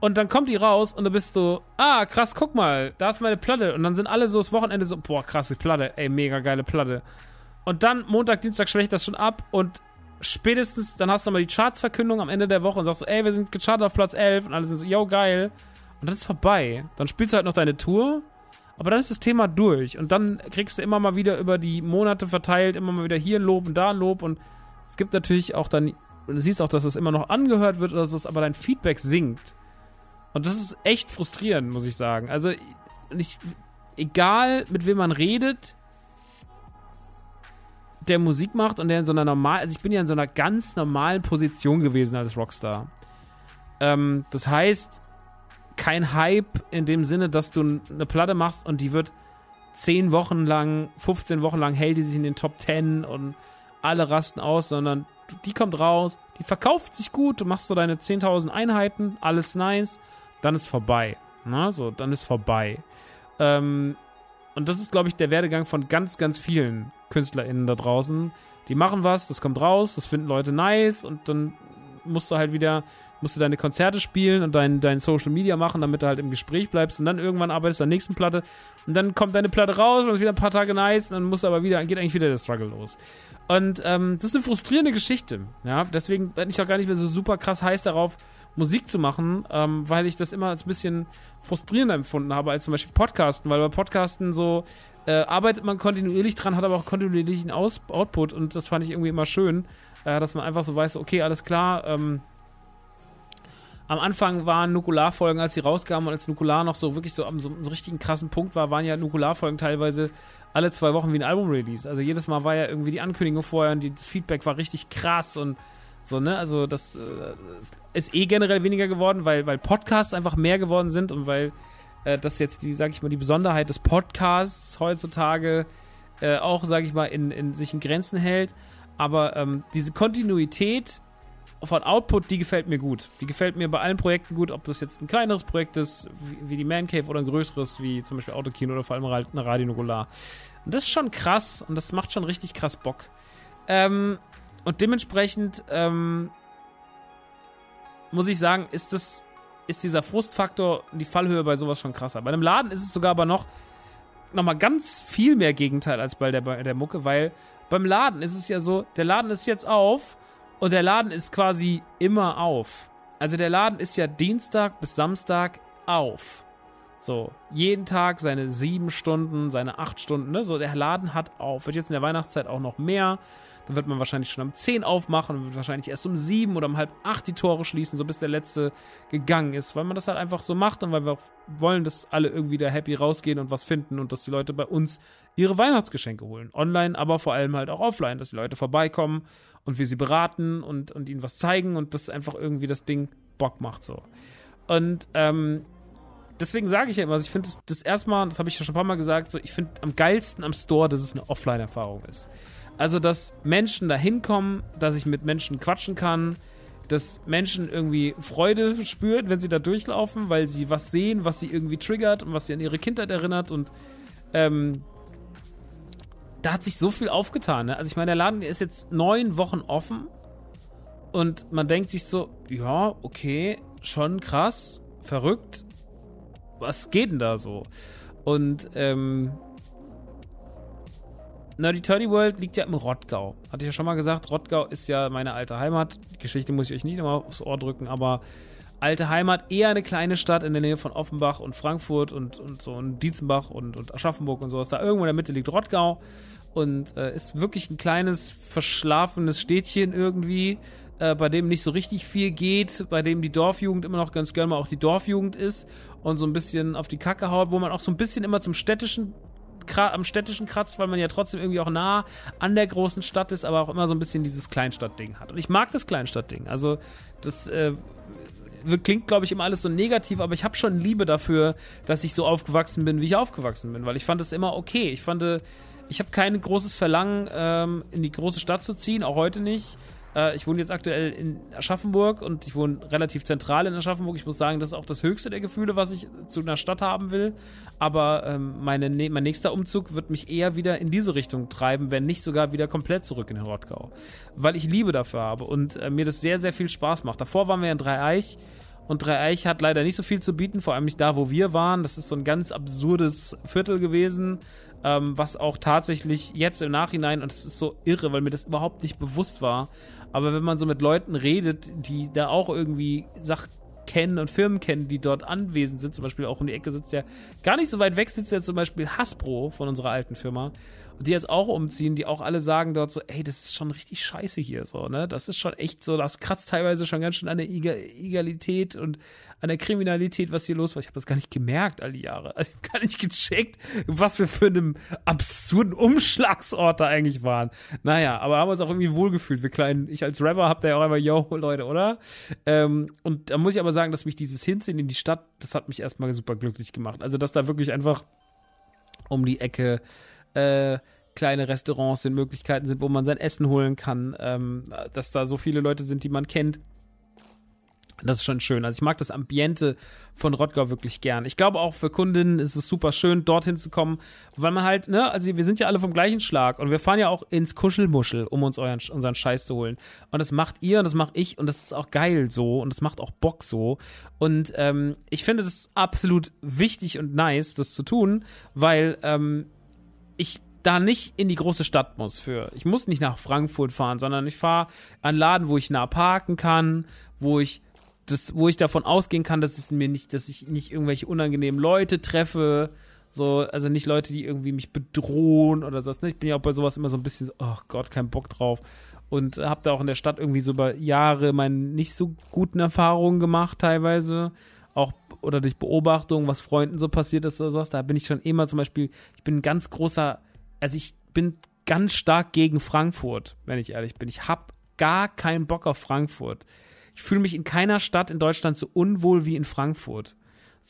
Und dann kommt die raus und du bist so, ah, krass, guck mal, da ist meine Platte. Und dann sind alle so das Wochenende so, boah, krasse Platte, ey, mega geile Platte. Und dann Montag, Dienstag schwächt das schon ab und spätestens, dann hast du mal die Chartsverkündung am Ende der Woche und sagst so, ey, wir sind gechartet auf Platz 11 und alle sind so, yo, geil. Und dann ist vorbei. Dann spielst du halt noch deine Tour, aber dann ist das Thema durch. Und dann kriegst du immer mal wieder über die Monate verteilt, immer mal wieder hier ein Lob und da ein Lob. Und es gibt natürlich auch dann, und du siehst auch, dass das immer noch angehört wird oder so, aber dein Feedback sinkt. Und das ist echt frustrierend, muss ich sagen. Also, ich, egal mit wem man redet, der Musik macht und der in so einer normal, also ich bin ja in so einer ganz normalen Position gewesen als Rockstar. Ähm, das heißt, kein Hype in dem Sinne, dass du eine Platte machst und die wird 10 Wochen lang, 15 Wochen lang hält die sich in den Top 10 und alle rasten aus, sondern die kommt raus, die verkauft sich gut, du machst so deine 10.000 Einheiten, alles nice, dann ist vorbei. Na, so, dann ist vorbei. Ähm, und das ist, glaube ich, der Werdegang von ganz, ganz vielen KünstlerInnen da draußen. Die machen was, das kommt raus, das finden Leute nice und dann musst du halt wieder, musst du deine Konzerte spielen und dein, dein Social Media machen, damit du halt im Gespräch bleibst und dann irgendwann arbeitest du an der nächsten Platte und dann kommt deine Platte raus und ist wieder ein paar Tage nice und dann musst du aber wieder, geht eigentlich wieder der Struggle los. Und ähm, das ist eine frustrierende Geschichte. Ja, deswegen bin ich auch gar nicht mehr so super krass heiß darauf, Musik zu machen, ähm, weil ich das immer als ein bisschen frustrierender empfunden habe als zum Beispiel Podcasten, weil bei Podcasten so äh, arbeitet man kontinuierlich dran, hat aber auch kontinuierlichen Aus Output und das fand ich irgendwie immer schön, äh, dass man einfach so weiß, okay, alles klar, ähm, am Anfang waren Nukularfolgen, als sie rauskamen und als Nukular noch so wirklich so am so, so richtigen krassen Punkt war, waren ja Nukularfolgen teilweise alle zwei Wochen wie ein Album-Release. Also jedes Mal war ja irgendwie die Ankündigung vorher und die, das Feedback war richtig krass und so, ne? Also das äh, ist eh generell weniger geworden, weil, weil Podcasts einfach mehr geworden sind und weil äh, das jetzt die, sag ich mal, die Besonderheit des Podcasts heutzutage äh, auch, sag ich mal, in, in sich in Grenzen hält. Aber ähm, diese Kontinuität von Output, die gefällt mir gut. Die gefällt mir bei allen Projekten gut, ob das jetzt ein kleineres Projekt ist, wie, wie die Man Cave oder ein größeres, wie zum Beispiel Autokino oder vor allem eine Radio Nukular. Und das ist schon krass und das macht schon richtig krass Bock. Ähm, und dementsprechend ähm, muss ich sagen, ist das ist dieser Frustfaktor, die Fallhöhe bei sowas schon krasser. Bei einem Laden ist es sogar aber noch noch mal ganz viel mehr Gegenteil als bei der, bei der Mucke, weil beim Laden ist es ja so, der Laden ist jetzt auf und der Laden ist quasi immer auf. Also der Laden ist ja Dienstag bis Samstag auf. So, jeden Tag seine sieben Stunden, seine acht Stunden, ne? So, der Laden hat auf. Wird jetzt in der Weihnachtszeit auch noch mehr. Dann wird man wahrscheinlich schon um 10 aufmachen und wird wahrscheinlich erst um 7 oder um halb 8 die Tore schließen, so bis der letzte gegangen ist, weil man das halt einfach so macht und weil wir auch wollen, dass alle irgendwie da happy rausgehen und was finden und dass die Leute bei uns ihre Weihnachtsgeschenke holen. Online, aber vor allem halt auch offline, dass die Leute vorbeikommen und wir sie beraten und, und ihnen was zeigen und das einfach irgendwie das Ding Bock macht so. Und ähm, deswegen sage ich ja immer, also ich finde das, das erstmal, das habe ich schon ein paar Mal gesagt, so ich finde am geilsten am Store, dass es eine Offline-Erfahrung ist. Also, dass Menschen da hinkommen, dass ich mit Menschen quatschen kann, dass Menschen irgendwie Freude spüren, wenn sie da durchlaufen, weil sie was sehen, was sie irgendwie triggert und was sie an ihre Kindheit erinnert und ähm, da hat sich so viel aufgetan. Ne? Also ich meine, der Laden ist jetzt neun Wochen offen und man denkt sich so, ja, okay, schon krass, verrückt, was geht denn da so? Und ähm, Nerdy Turdy World liegt ja im Rottgau. Hatte ich ja schon mal gesagt, Rottgau ist ja meine alte Heimat. Die Geschichte muss ich euch nicht nochmal aufs Ohr drücken, aber alte Heimat, eher eine kleine Stadt in der Nähe von Offenbach und Frankfurt und, und so und Dietzenbach und, und Aschaffenburg und sowas. Da irgendwo in der Mitte liegt Rottgau und äh, ist wirklich ein kleines, verschlafenes Städtchen irgendwie, äh, bei dem nicht so richtig viel geht, bei dem die Dorfjugend immer noch ganz gerne mal auch die Dorfjugend ist und so ein bisschen auf die Kacke haut, wo man auch so ein bisschen immer zum städtischen am städtischen kratzt, weil man ja trotzdem irgendwie auch nah an der großen Stadt ist, aber auch immer so ein bisschen dieses Kleinstadtding hat. Und ich mag das Kleinstadtding. Also das äh, klingt, glaube ich, immer alles so negativ, aber ich habe schon Liebe dafür, dass ich so aufgewachsen bin, wie ich aufgewachsen bin, weil ich fand es immer okay. Ich fand, äh, ich habe kein großes Verlangen, ähm, in die große Stadt zu ziehen, auch heute nicht. Äh, ich wohne jetzt aktuell in Aschaffenburg und ich wohne relativ zentral in Aschaffenburg. Ich muss sagen, das ist auch das höchste der Gefühle, was ich zu einer Stadt haben will. Aber ähm, meine, ne, mein nächster Umzug wird mich eher wieder in diese Richtung treiben, wenn nicht sogar wieder komplett zurück in den Rottgau. Weil ich Liebe dafür habe und äh, mir das sehr, sehr viel Spaß macht. Davor waren wir in Dreieich. Und Dreieich hat leider nicht so viel zu bieten, vor allem nicht da, wo wir waren. Das ist so ein ganz absurdes Viertel gewesen ähm, was auch tatsächlich jetzt im Nachhinein, und es ist so irre, weil mir das überhaupt nicht bewusst war, aber wenn man so mit Leuten redet, die da auch irgendwie Sachen kennen und Firmen kennen, die dort anwesend sind, zum Beispiel auch um die Ecke sitzt ja, gar nicht so weit weg sitzt ja zum Beispiel Hasbro von unserer alten Firma, die jetzt auch umziehen, die auch alle sagen dort so, ey, das ist schon richtig scheiße hier so, ne? Das ist schon echt so, das kratzt teilweise schon ganz schön an der Egalität und an der Kriminalität, was hier los war. Ich habe das gar nicht gemerkt all die Jahre. Also ich habe gar nicht gecheckt, was wir für einen absurden Umschlagsort da eigentlich waren. Naja, aber haben uns auch irgendwie wohlgefühlt. Wir kleinen, ich als Rapper hab da ja auch einfach, yo, Leute, oder? Ähm, und da muss ich aber sagen, dass mich dieses Hinziehen in die Stadt, das hat mich erstmal super glücklich gemacht. Also, dass da wirklich einfach um die Ecke äh, kleine Restaurants sind, Möglichkeiten sind, wo man sein Essen holen kann, ähm, dass da so viele Leute sind, die man kennt. Das ist schon schön. Also ich mag das Ambiente von Rottgau wirklich gern. Ich glaube auch für Kundinnen ist es super schön, dorthin zu kommen, weil man halt, ne, also wir sind ja alle vom gleichen Schlag und wir fahren ja auch ins Kuschelmuschel, um uns euren, unseren Scheiß zu holen. Und das macht ihr und das mache ich und das ist auch geil so und das macht auch Bock so. Und ähm, ich finde das absolut wichtig und nice, das zu tun, weil ähm, ich da nicht in die große Stadt muss für. Ich muss nicht nach Frankfurt fahren, sondern ich fahre an Laden, wo ich nah parken kann, wo ich das, wo ich davon ausgehen kann, dass es mir nicht, dass ich nicht irgendwelche unangenehmen Leute treffe. So, also nicht Leute, die irgendwie mich bedrohen oder sowas. Ne? Ich bin ja auch bei sowas immer so ein bisschen, oh Gott, kein Bock drauf. und habe da auch in der Stadt irgendwie so über Jahre meine nicht so guten Erfahrungen gemacht teilweise. Auch oder durch Beobachtung, was Freunden so passiert ist oder sowas. Da bin ich schon immer zum Beispiel, ich bin ein ganz großer, also ich bin ganz stark gegen Frankfurt, wenn ich ehrlich bin. Ich hab gar keinen Bock auf Frankfurt. Ich fühle mich in keiner Stadt in Deutschland so unwohl wie in Frankfurt.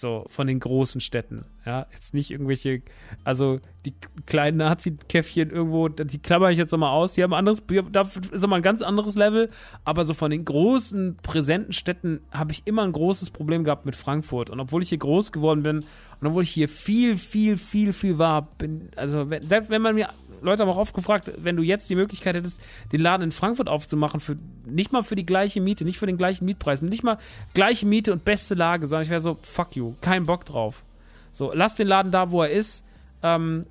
So, von den großen Städten. Ja, jetzt nicht irgendwelche, also die kleinen Nazi-Käffchen irgendwo, die klammer ich jetzt nochmal aus. Die haben ein anderes, da ist nochmal ein ganz anderes Level. Aber so von den großen, präsenten Städten habe ich immer ein großes Problem gehabt mit Frankfurt. Und obwohl ich hier groß geworden bin und obwohl ich hier viel, viel, viel, viel war, bin, also selbst wenn man mir Leute haben auch oft gefragt, wenn du jetzt die Möglichkeit hättest, den Laden in Frankfurt aufzumachen, für nicht mal für die gleiche Miete, nicht für den gleichen Mietpreis, nicht mal gleiche Miete und beste Lage, sondern ich wäre so, fuck you, kein Bock drauf. So, lass den Laden da, wo er ist, ähm,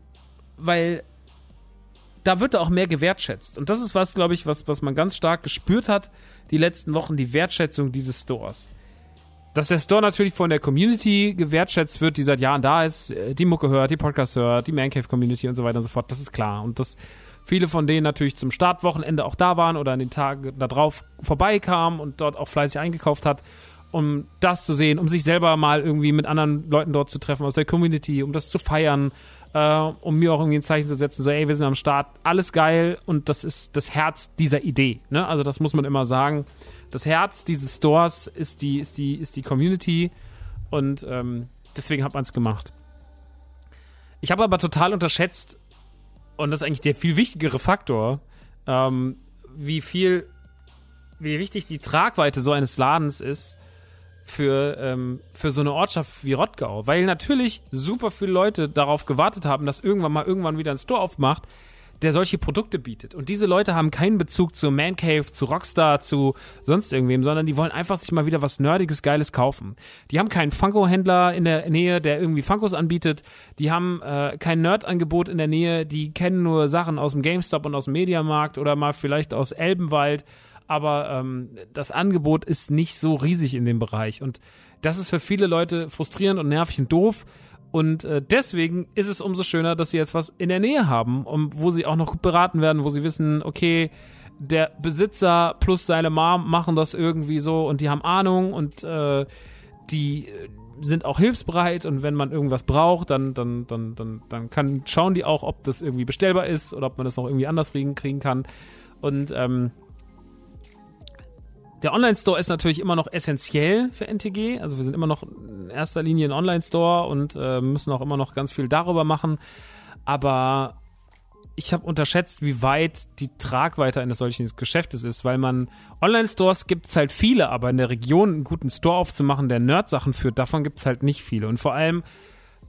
weil da wird er auch mehr gewertschätzt. Und das ist was, glaube ich, was, was man ganz stark gespürt hat die letzten Wochen, die Wertschätzung dieses Stores dass der Store natürlich von der Community gewertschätzt wird, die seit Jahren da ist, äh, die Mucke hört, die Podcasts hört, die Mancave Community und so weiter und so fort. Das ist klar. Und dass viele von denen natürlich zum Startwochenende auch da waren oder an den Tagen darauf vorbeikamen und dort auch fleißig eingekauft hat, um das zu sehen, um sich selber mal irgendwie mit anderen Leuten dort zu treffen aus der Community, um das zu feiern, äh, um mir auch irgendwie ein Zeichen zu setzen, so, ey, wir sind am Start, alles geil und das ist das Herz dieser Idee. Ne? Also das muss man immer sagen das Herz dieses Stores ist die, ist die, ist die Community und ähm, deswegen hat man es gemacht. Ich habe aber total unterschätzt, und das ist eigentlich der viel wichtigere Faktor, ähm, wie viel, wie wichtig die Tragweite so eines Ladens ist für, ähm, für so eine Ortschaft wie Rottgau. Weil natürlich super viele Leute darauf gewartet haben, dass irgendwann mal irgendwann wieder ein Store aufmacht, der solche Produkte bietet. Und diese Leute haben keinen Bezug zu Man Cave, zu Rockstar, zu sonst irgendwem, sondern die wollen einfach sich mal wieder was Nerdiges, Geiles kaufen. Die haben keinen Funko-Händler in der Nähe, der irgendwie Funkos anbietet. Die haben äh, kein Nerd-Angebot in der Nähe. Die kennen nur Sachen aus dem GameStop und aus dem Mediamarkt oder mal vielleicht aus Elbenwald. Aber ähm, das Angebot ist nicht so riesig in dem Bereich. Und das ist für viele Leute frustrierend und nervig und doof. Und äh, deswegen ist es umso schöner, dass sie jetzt was in der Nähe haben, um, wo sie auch noch gut beraten werden, wo sie wissen, okay, der Besitzer plus seine Mom machen das irgendwie so und die haben Ahnung und äh, die sind auch hilfsbereit und wenn man irgendwas braucht, dann, dann, dann, dann, dann kann, schauen die auch, ob das irgendwie bestellbar ist oder ob man das noch irgendwie anders kriegen, kriegen kann. Und ähm, der Online-Store ist natürlich immer noch essentiell für NTG. Also wir sind immer noch in erster Linie ein Online-Store und äh, müssen auch immer noch ganz viel darüber machen. Aber ich habe unterschätzt, wie weit die Tragweite eines solchen Geschäftes ist, weil man Online-Stores gibt es halt viele, aber in der Region einen guten Store aufzumachen, der Nerd-Sachen führt, davon gibt es halt nicht viele. Und vor allem,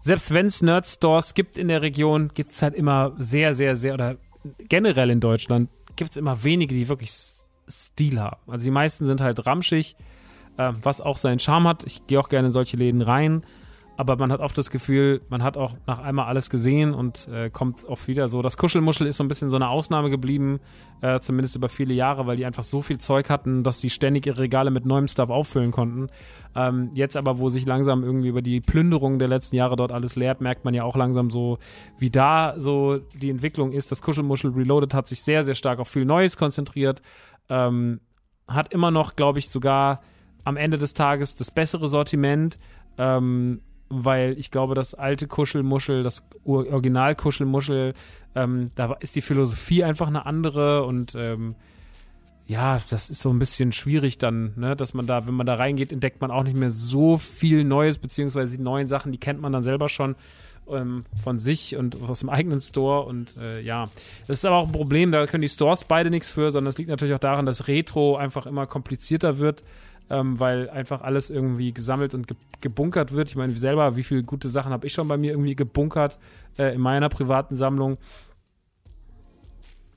selbst wenn es Nerd-Stores gibt in der Region, gibt es halt immer sehr, sehr, sehr, oder generell in Deutschland, gibt es immer wenige, die wirklich Stil haben. Also die meisten sind halt ramschig, äh, was auch seinen Charme hat. Ich gehe auch gerne in solche Läden rein, aber man hat oft das Gefühl, man hat auch nach einmal alles gesehen und äh, kommt oft wieder so. Das Kuschelmuschel ist so ein bisschen so eine Ausnahme geblieben, äh, zumindest über viele Jahre, weil die einfach so viel Zeug hatten, dass sie ständig ihre Regale mit neuem Stuff auffüllen konnten. Ähm, jetzt aber, wo sich langsam irgendwie über die Plünderung der letzten Jahre dort alles leert, merkt man ja auch langsam so, wie da so die Entwicklung ist. Das Kuschelmuschel Reloaded hat sich sehr, sehr stark auf viel Neues konzentriert ähm, hat immer noch, glaube ich, sogar am Ende des Tages das bessere Sortiment, ähm, weil ich glaube, das alte Kuschelmuschel, das Original-Kuschelmuschel, ähm, da ist die Philosophie einfach eine andere und ähm, ja, das ist so ein bisschen schwierig dann, ne, dass man da, wenn man da reingeht, entdeckt man auch nicht mehr so viel Neues, beziehungsweise die neuen Sachen, die kennt man dann selber schon ähm, von sich und aus dem eigenen Store. Und äh, ja, das ist aber auch ein Problem, da können die Stores beide nichts für, sondern es liegt natürlich auch daran, dass Retro einfach immer komplizierter wird. Ähm, weil einfach alles irgendwie gesammelt und ge gebunkert wird. Ich meine, selber, wie viele gute Sachen habe ich schon bei mir irgendwie gebunkert äh, in meiner privaten Sammlung.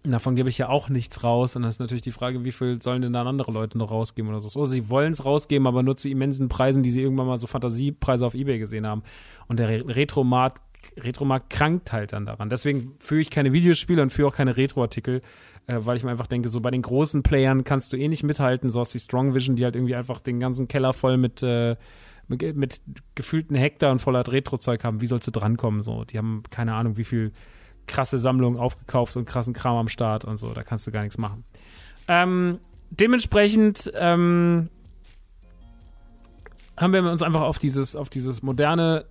Davon gebe ich ja auch nichts raus. Und das ist natürlich die Frage, wie viel sollen denn dann andere Leute noch rausgeben oder so. Oder sie wollen es rausgeben, aber nur zu immensen Preisen, die sie irgendwann mal so Fantasiepreise auf Ebay gesehen haben. Und der Retromarkt Retromarkt krankt halt dann daran. Deswegen führe ich keine Videospiele und führe auch keine Retro-Artikel, äh, weil ich mir einfach denke, so bei den großen Playern kannst du eh nicht mithalten, sowas wie Strong Vision, die halt irgendwie einfach den ganzen Keller voll mit, äh, mit, mit gefühlten Hektar und voller Retro-Zeug haben. Wie sollst du drankommen? So, die haben keine Ahnung, wie viel krasse Sammlungen aufgekauft und krassen Kram am Start und so. Da kannst du gar nichts machen. Ähm, dementsprechend ähm, haben wir uns einfach auf dieses, auf dieses moderne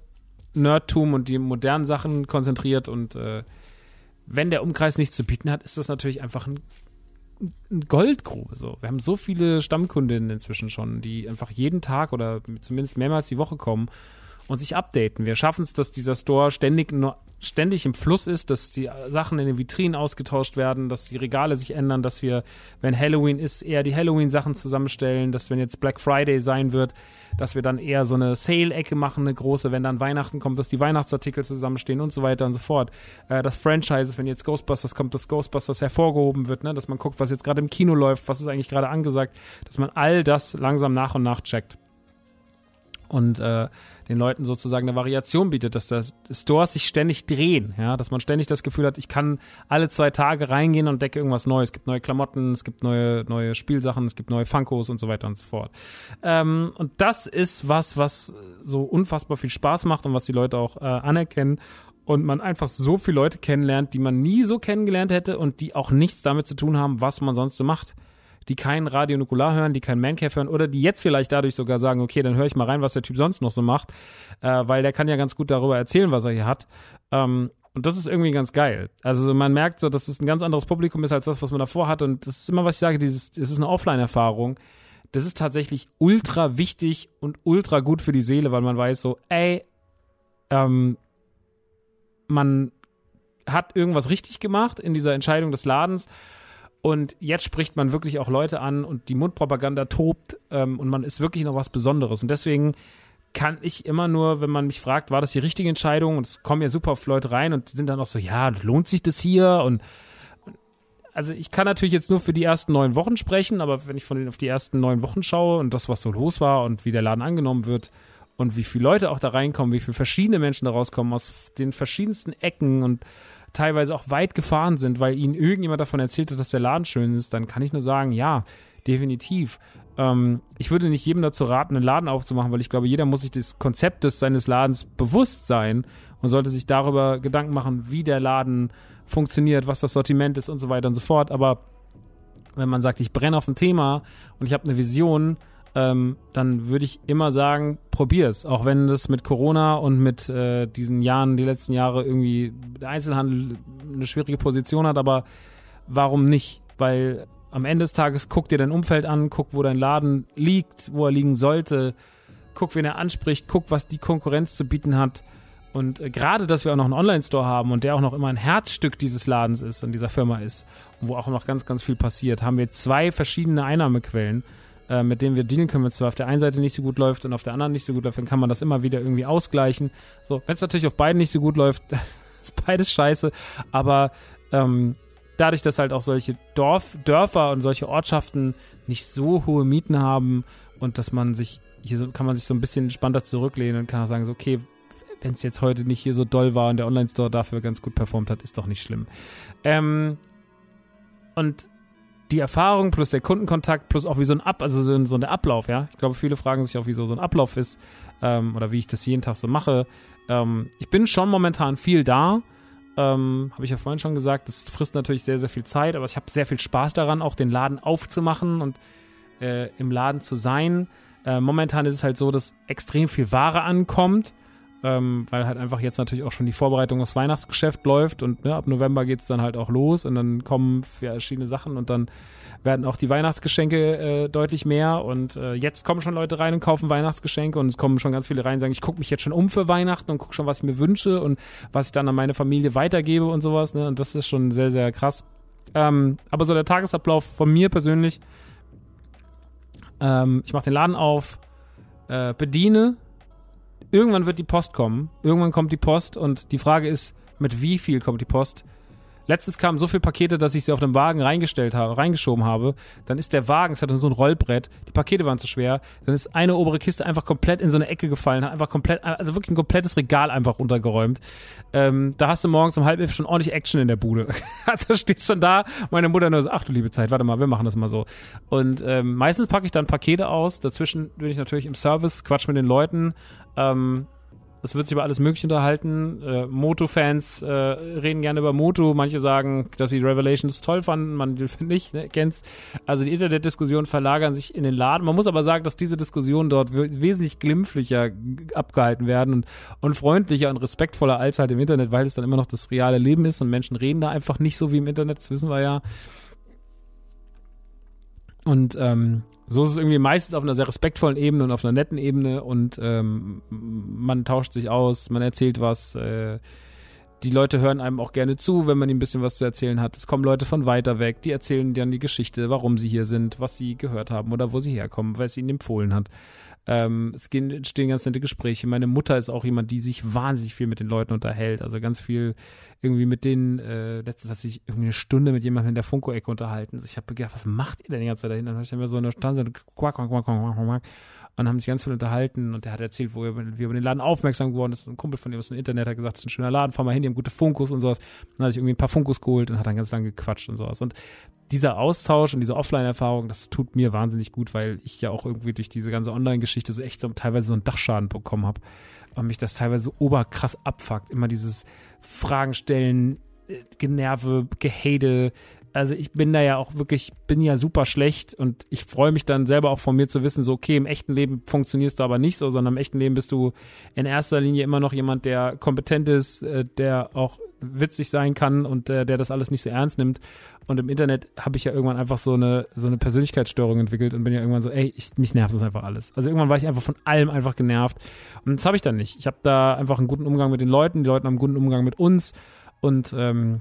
Nerdtum und die modernen Sachen konzentriert und äh, wenn der Umkreis nichts zu bieten hat, ist das natürlich einfach ein, ein Goldgrube. So. Wir haben so viele Stammkundinnen inzwischen schon, die einfach jeden Tag oder zumindest mehrmals die Woche kommen und sich updaten. Wir schaffen es, dass dieser Store ständig nur ständig im Fluss ist, dass die Sachen in den Vitrinen ausgetauscht werden, dass die Regale sich ändern, dass wir, wenn Halloween ist, eher die Halloween-Sachen zusammenstellen, dass wenn jetzt Black Friday sein wird, dass wir dann eher so eine Sale-Ecke machen, eine große, wenn dann Weihnachten kommt, dass die Weihnachtsartikel zusammenstehen und so weiter und so fort. Äh, das Franchise, wenn jetzt Ghostbusters kommt, dass Ghostbusters hervorgehoben wird, ne? dass man guckt, was jetzt gerade im Kino läuft, was ist eigentlich gerade angesagt, dass man all das langsam nach und nach checkt. Und äh, den Leuten sozusagen eine Variation bietet, dass das Stores sich ständig drehen, ja, dass man ständig das Gefühl hat, ich kann alle zwei Tage reingehen und decke irgendwas Neues. Es gibt neue Klamotten, es gibt neue, neue Spielsachen, es gibt neue Funkos und so weiter und so fort. Ähm, und das ist was, was so unfassbar viel Spaß macht und was die Leute auch äh, anerkennen und man einfach so viele Leute kennenlernt, die man nie so kennengelernt hätte und die auch nichts damit zu tun haben, was man sonst so macht die kein Radio Nukular hören, die kein Mancave hören oder die jetzt vielleicht dadurch sogar sagen, okay, dann höre ich mal rein, was der Typ sonst noch so macht, äh, weil der kann ja ganz gut darüber erzählen, was er hier hat. Ähm, und das ist irgendwie ganz geil. Also man merkt so, dass es ein ganz anderes Publikum ist als das, was man davor hat. Und das ist immer, was ich sage, dieses, es ist eine Offline-Erfahrung. Das ist tatsächlich ultra wichtig und ultra gut für die Seele, weil man weiß so, ey, ähm, man hat irgendwas richtig gemacht in dieser Entscheidung des Ladens und jetzt spricht man wirklich auch Leute an und die Mundpropaganda tobt ähm, und man ist wirklich noch was Besonderes. Und deswegen kann ich immer nur, wenn man mich fragt, war das die richtige Entscheidung? Und es kommen ja super Leute rein und sind dann auch so, ja, lohnt sich das hier? Und also ich kann natürlich jetzt nur für die ersten neun Wochen sprechen, aber wenn ich von den auf die ersten neun Wochen schaue und das, was so los war und wie der Laden angenommen wird und wie viele Leute auch da reinkommen, wie viele verschiedene Menschen da rauskommen aus den verschiedensten Ecken und teilweise auch weit gefahren sind, weil ihnen irgendjemand davon erzählt hat, dass der Laden schön ist, dann kann ich nur sagen, ja, definitiv. Ähm, ich würde nicht jedem dazu raten, einen Laden aufzumachen, weil ich glaube, jeder muss sich des Konzeptes seines Ladens bewusst sein und sollte sich darüber Gedanken machen, wie der Laden funktioniert, was das Sortiment ist und so weiter und so fort. Aber wenn man sagt, ich brenne auf ein Thema und ich habe eine Vision, ähm, dann würde ich immer sagen, probier's. Auch wenn das mit Corona und mit äh, diesen Jahren, die letzten Jahre irgendwie der Einzelhandel eine schwierige Position hat, aber warum nicht? Weil am Ende des Tages guck dir dein Umfeld an, guck, wo dein Laden liegt, wo er liegen sollte, guck, wen er anspricht, guck, was die Konkurrenz zu bieten hat. Und äh, gerade, dass wir auch noch einen Online-Store haben und der auch noch immer ein Herzstück dieses Ladens ist und dieser Firma ist, wo auch noch ganz, ganz viel passiert, haben wir zwei verschiedene Einnahmequellen äh, mit denen wir dealen können, wenn es zwar auf der einen Seite nicht so gut läuft und auf der anderen nicht so gut läuft, dann kann man das immer wieder irgendwie ausgleichen. So, wenn es natürlich auf beiden nicht so gut läuft, ist beides scheiße, aber ähm, dadurch, dass halt auch solche Dorf, Dörfer und solche Ortschaften nicht so hohe Mieten haben und dass man sich hier so, kann man sich so ein bisschen entspannter zurücklehnen und kann auch sagen, so, okay, wenn es jetzt heute nicht hier so doll war und der Online-Store dafür ganz gut performt hat, ist doch nicht schlimm. Ähm, und die Erfahrung plus der Kundenkontakt plus auch wie so ein Ab, also so, so der Ablauf, ja. Ich glaube, viele fragen sich auch, wie so, so ein Ablauf ist ähm, oder wie ich das jeden Tag so mache. Ähm, ich bin schon momentan viel da. Ähm, habe ich ja vorhin schon gesagt, das frisst natürlich sehr, sehr viel Zeit, aber ich habe sehr viel Spaß daran, auch den Laden aufzumachen und äh, im Laden zu sein. Äh, momentan ist es halt so, dass extrem viel Ware ankommt ähm, weil halt einfach jetzt natürlich auch schon die Vorbereitung aufs Weihnachtsgeschäft läuft und ne, ab November geht es dann halt auch los und dann kommen ja, verschiedene Sachen und dann werden auch die Weihnachtsgeschenke äh, deutlich mehr und äh, jetzt kommen schon Leute rein und kaufen Weihnachtsgeschenke und es kommen schon ganz viele rein und sagen, ich gucke mich jetzt schon um für Weihnachten und gucke schon, was ich mir wünsche und was ich dann an meine Familie weitergebe und sowas ne? und das ist schon sehr, sehr krass. Ähm, aber so der Tagesablauf von mir persönlich, ähm, ich mache den Laden auf, äh, bediene irgendwann wird die Post kommen. Irgendwann kommt die Post und die Frage ist, mit wie viel kommt die Post? Letztens kamen so viele Pakete, dass ich sie auf dem Wagen reingestellt habe, reingeschoben habe. Dann ist der Wagen, es hatte so ein Rollbrett, die Pakete waren zu schwer. Dann ist eine obere Kiste einfach komplett in so eine Ecke gefallen, hat einfach komplett, also wirklich ein komplettes Regal einfach untergeräumt. Ähm, da hast du morgens um halb elf schon ordentlich Action in der Bude. also stehst schon da, meine Mutter nur so, ach du liebe Zeit, warte mal, wir machen das mal so. Und ähm, meistens packe ich dann Pakete aus. Dazwischen bin ich natürlich im Service, quatsch mit den Leuten. Ähm, Es wird sich über alles Mögliche unterhalten. Äh, Moto-Fans äh, reden gerne über Moto. Manche sagen, dass sie Revelations toll fanden, manche finde ich, ne, kennst. Also die Internetdiskussionen verlagern sich in den Laden. Man muss aber sagen, dass diese Diskussionen dort wesentlich glimpflicher abgehalten werden und, und freundlicher und respektvoller als halt im Internet, weil es dann immer noch das reale Leben ist und Menschen reden da einfach nicht so wie im Internet, das wissen wir ja. Und ähm, so ist es irgendwie meistens auf einer sehr respektvollen Ebene und auf einer netten Ebene und ähm, man tauscht sich aus, man erzählt was. Äh, die Leute hören einem auch gerne zu, wenn man ihnen ein bisschen was zu erzählen hat. Es kommen Leute von weiter weg, die erzählen dann die Geschichte, warum sie hier sind, was sie gehört haben oder wo sie herkommen, weil es ihnen empfohlen hat. Ähm, es gehen, entstehen ganz nette Gespräche. Meine Mutter ist auch jemand, die sich wahnsinnig viel mit den Leuten unterhält. Also ganz viel irgendwie mit denen, äh, letztens hat sich irgendwie eine Stunde mit jemandem in der Funko-Ecke unterhalten. Ich habe gedacht, was macht ihr denn die ganze Zeit dahin? Dann habe ich mir so eine Stanze, quack, quack, quack, quack, quack, und haben sich ganz viel unterhalten und der hat erzählt, wo er, wie er über den Laden aufmerksam geworden ist. Ein Kumpel von ihm aus dem Internet hat gesagt, das ist ein schöner Laden, fahr mal hin, die haben gute Funkos und sowas. Dann hat sich irgendwie ein paar Funkos geholt und hat dann ganz lange gequatscht und sowas. Und dieser Austausch und diese Offline-Erfahrung, das tut mir wahnsinnig gut, weil ich ja auch irgendwie durch diese ganze Online-Geschichte so echt so teilweise so einen Dachschaden bekommen habe und mich das teilweise so oberkrass abfuckt. Immer dieses Fragen stellen, äh, Generve, Gehate, also ich bin da ja auch wirklich, bin ja super schlecht und ich freue mich dann selber auch von mir zu wissen, so okay, im echten Leben funktionierst du aber nicht so, sondern im echten Leben bist du in erster Linie immer noch jemand, der kompetent ist, äh, der auch witzig sein kann und der, der das alles nicht so ernst nimmt. Und im Internet habe ich ja irgendwann einfach so eine, so eine Persönlichkeitsstörung entwickelt und bin ja irgendwann so, ey, ich, mich nervt das einfach alles. Also irgendwann war ich einfach von allem einfach genervt. Und das habe ich dann nicht. Ich habe da einfach einen guten Umgang mit den Leuten, die Leute haben einen guten Umgang mit uns und ähm,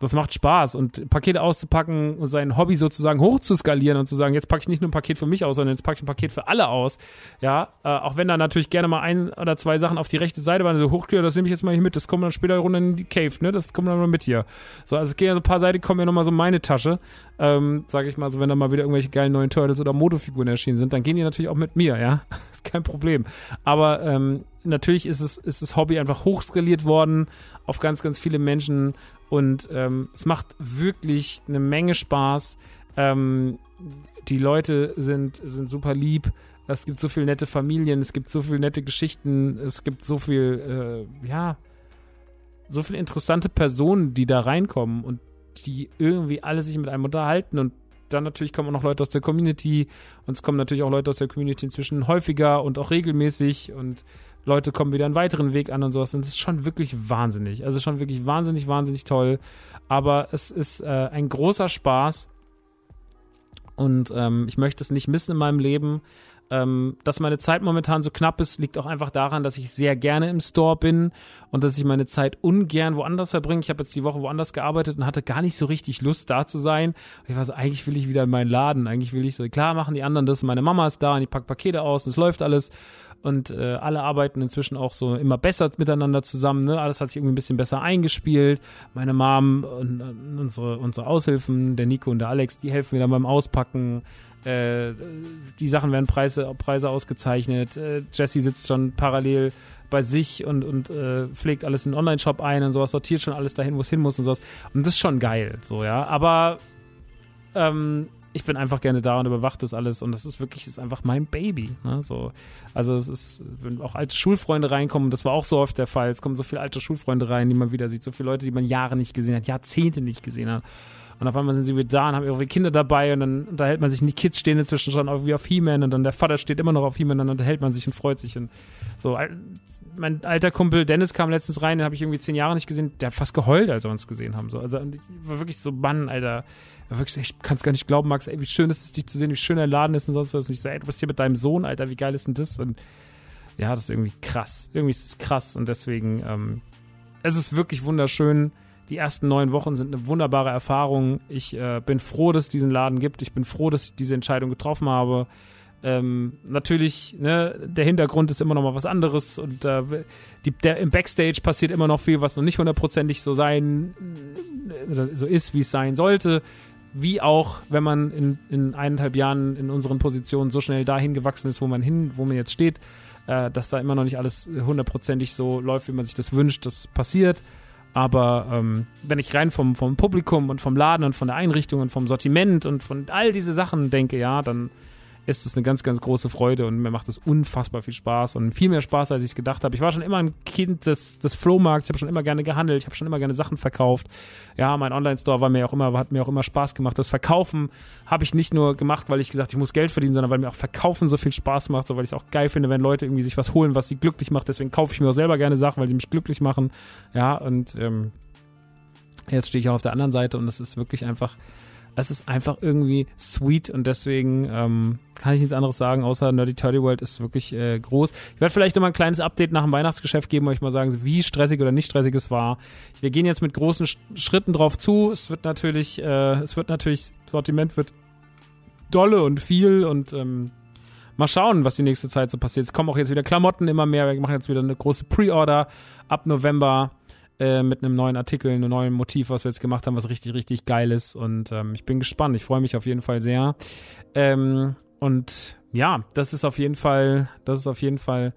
das macht Spaß und Pakete auszupacken und sein Hobby sozusagen hochzuskalieren und zu sagen, jetzt packe ich nicht nur ein Paket für mich aus, sondern jetzt packe ich ein Paket für alle aus. Ja, äh, auch wenn da natürlich gerne mal ein oder zwei Sachen auf die rechte Seite waren, so hoch, das nehme ich jetzt mal hier mit, das kommt dann später runter in die Cave, ne? Das kommt dann mal mit hier. So, also es gehen ja so ein paar Seiten, kommen ja nochmal so meine Tasche. Ähm, sag ich mal, so wenn da mal wieder irgendwelche geilen neuen Turtles oder Motofiguren erschienen sind, dann gehen die natürlich auch mit mir, ja. Kein Problem. Aber ähm, natürlich ist es, ist das Hobby einfach hochskaliert worden auf ganz, ganz viele Menschen und ähm, es macht wirklich eine Menge Spaß. Ähm, die Leute sind, sind super lieb. Es gibt so viele nette Familien, es gibt so viele nette Geschichten, es gibt so viel, äh, ja, so viele interessante Personen, die da reinkommen und die irgendwie alle sich mit einem unterhalten und dann natürlich kommen auch noch Leute aus der Community und es kommen natürlich auch Leute aus der Community inzwischen häufiger und auch regelmäßig und Leute kommen wieder einen weiteren Weg an und sowas. Und es ist schon wirklich wahnsinnig. Also schon wirklich wahnsinnig, wahnsinnig toll. Aber es ist äh, ein großer Spaß. Und ähm, ich möchte es nicht missen in meinem Leben. Ähm, dass meine Zeit momentan so knapp ist, liegt auch einfach daran, dass ich sehr gerne im Store bin und dass ich meine Zeit ungern woanders verbringe. Ich habe jetzt die Woche woanders gearbeitet und hatte gar nicht so richtig Lust, da zu sein. Ich war so, eigentlich will ich wieder in meinen Laden. Eigentlich will ich so, klar machen die anderen das. Meine Mama ist da und die packt Pakete aus und es läuft alles und äh, alle arbeiten inzwischen auch so immer besser miteinander zusammen. Ne? Alles hat sich irgendwie ein bisschen besser eingespielt. Meine Mom und, und unsere, unsere Aushilfen, der Nico und der Alex, die helfen mir dann beim Auspacken. Äh, die Sachen werden Preise, Preise ausgezeichnet. Äh, Jesse sitzt schon parallel bei sich und, und äh, pflegt alles in den Online-Shop ein und sowas, sortiert schon alles dahin, wo es hin muss und sowas. Und das ist schon geil, so, ja. Aber ähm, ich bin einfach gerne da und überwache das alles und das ist wirklich, das ist einfach mein Baby. Ne? So, also es ist, wenn auch alte Schulfreunde reinkommen, das war auch so oft der Fall. Es kommen so viele alte Schulfreunde rein, die man wieder sieht, so viele Leute, die man Jahre nicht gesehen hat, Jahrzehnte nicht gesehen hat. Und auf einmal sind sie wieder da und haben irgendwie Kinder dabei und dann unterhält man sich und die Kids stehen inzwischen schon irgendwie auf He-Man und dann der Vater steht immer noch auf He-Man und dann unterhält man sich und freut sich und so. Mein alter Kumpel Dennis kam letztens rein, den habe ich irgendwie zehn Jahre nicht gesehen, der hat fast geheult, als wir uns gesehen haben. So. Also war wirklich so, Mann, Alter, wirklich, ich kann es gar nicht glauben, Max, ey, wie schön ist es, dich zu sehen, wie schön der Laden ist und sonst was. Und ich so, ey, du bist hier mit deinem Sohn, Alter, wie geil ist denn das? Und ja, das ist irgendwie krass. Irgendwie ist es krass und deswegen, ähm, es ist wirklich wunderschön. Die ersten neun Wochen sind eine wunderbare Erfahrung. Ich äh, bin froh, dass es diesen Laden gibt. Ich bin froh, dass ich diese Entscheidung getroffen habe. Ähm, natürlich, ne, der Hintergrund ist immer noch mal was anderes und äh, die, der, im Backstage passiert immer noch viel, was noch nicht hundertprozentig so sein, äh, so ist, wie es sein sollte wie auch, wenn man in, in eineinhalb Jahren in unseren Positionen so schnell dahin gewachsen ist, wo man hin, wo man jetzt steht, äh, dass da immer noch nicht alles hundertprozentig so läuft, wie man sich das wünscht, das passiert. Aber ähm, wenn ich rein vom, vom Publikum und vom Laden und von der Einrichtung und vom Sortiment und von all diese Sachen denke, ja, dann ist es eine ganz, ganz große Freude und mir macht es unfassbar viel Spaß und viel mehr Spaß, als ich es gedacht habe. Ich war schon immer ein Kind des, des Flohmarkts, ich habe schon immer gerne gehandelt, ich habe schon immer gerne Sachen verkauft. Ja, mein Online-Store war mir auch immer, hat mir auch immer Spaß gemacht. Das Verkaufen habe ich nicht nur gemacht, weil ich gesagt, ich muss Geld verdienen, sondern weil mir auch Verkaufen so viel Spaß macht, so weil ich es auch geil finde, wenn Leute irgendwie sich was holen, was sie glücklich macht. Deswegen kaufe ich mir auch selber gerne Sachen, weil sie mich glücklich machen. Ja, und ähm, jetzt stehe ich auch auf der anderen Seite und es ist wirklich einfach es ist einfach irgendwie sweet und deswegen ähm, kann ich nichts anderes sagen, außer Nerdy Turdy World ist wirklich äh, groß. Ich werde vielleicht nochmal ein kleines Update nach dem Weihnachtsgeschäft geben, euch mal sagen, wie stressig oder nicht stressig es war. Wir gehen jetzt mit großen Sch Schritten drauf zu. Es wird natürlich, äh, es wird natürlich, Sortiment wird dolle und viel und ähm, mal schauen, was die nächste Zeit so passiert. Es kommen auch jetzt wieder Klamotten immer mehr. Wir machen jetzt wieder eine große Pre-Order ab November. Äh, mit einem neuen Artikel, einem neuen Motiv, was wir jetzt gemacht haben, was richtig, richtig geil ist. Und ähm, ich bin gespannt. Ich freue mich auf jeden Fall sehr. Ähm, und ja, das ist auf jeden Fall, das ist auf jeden Fall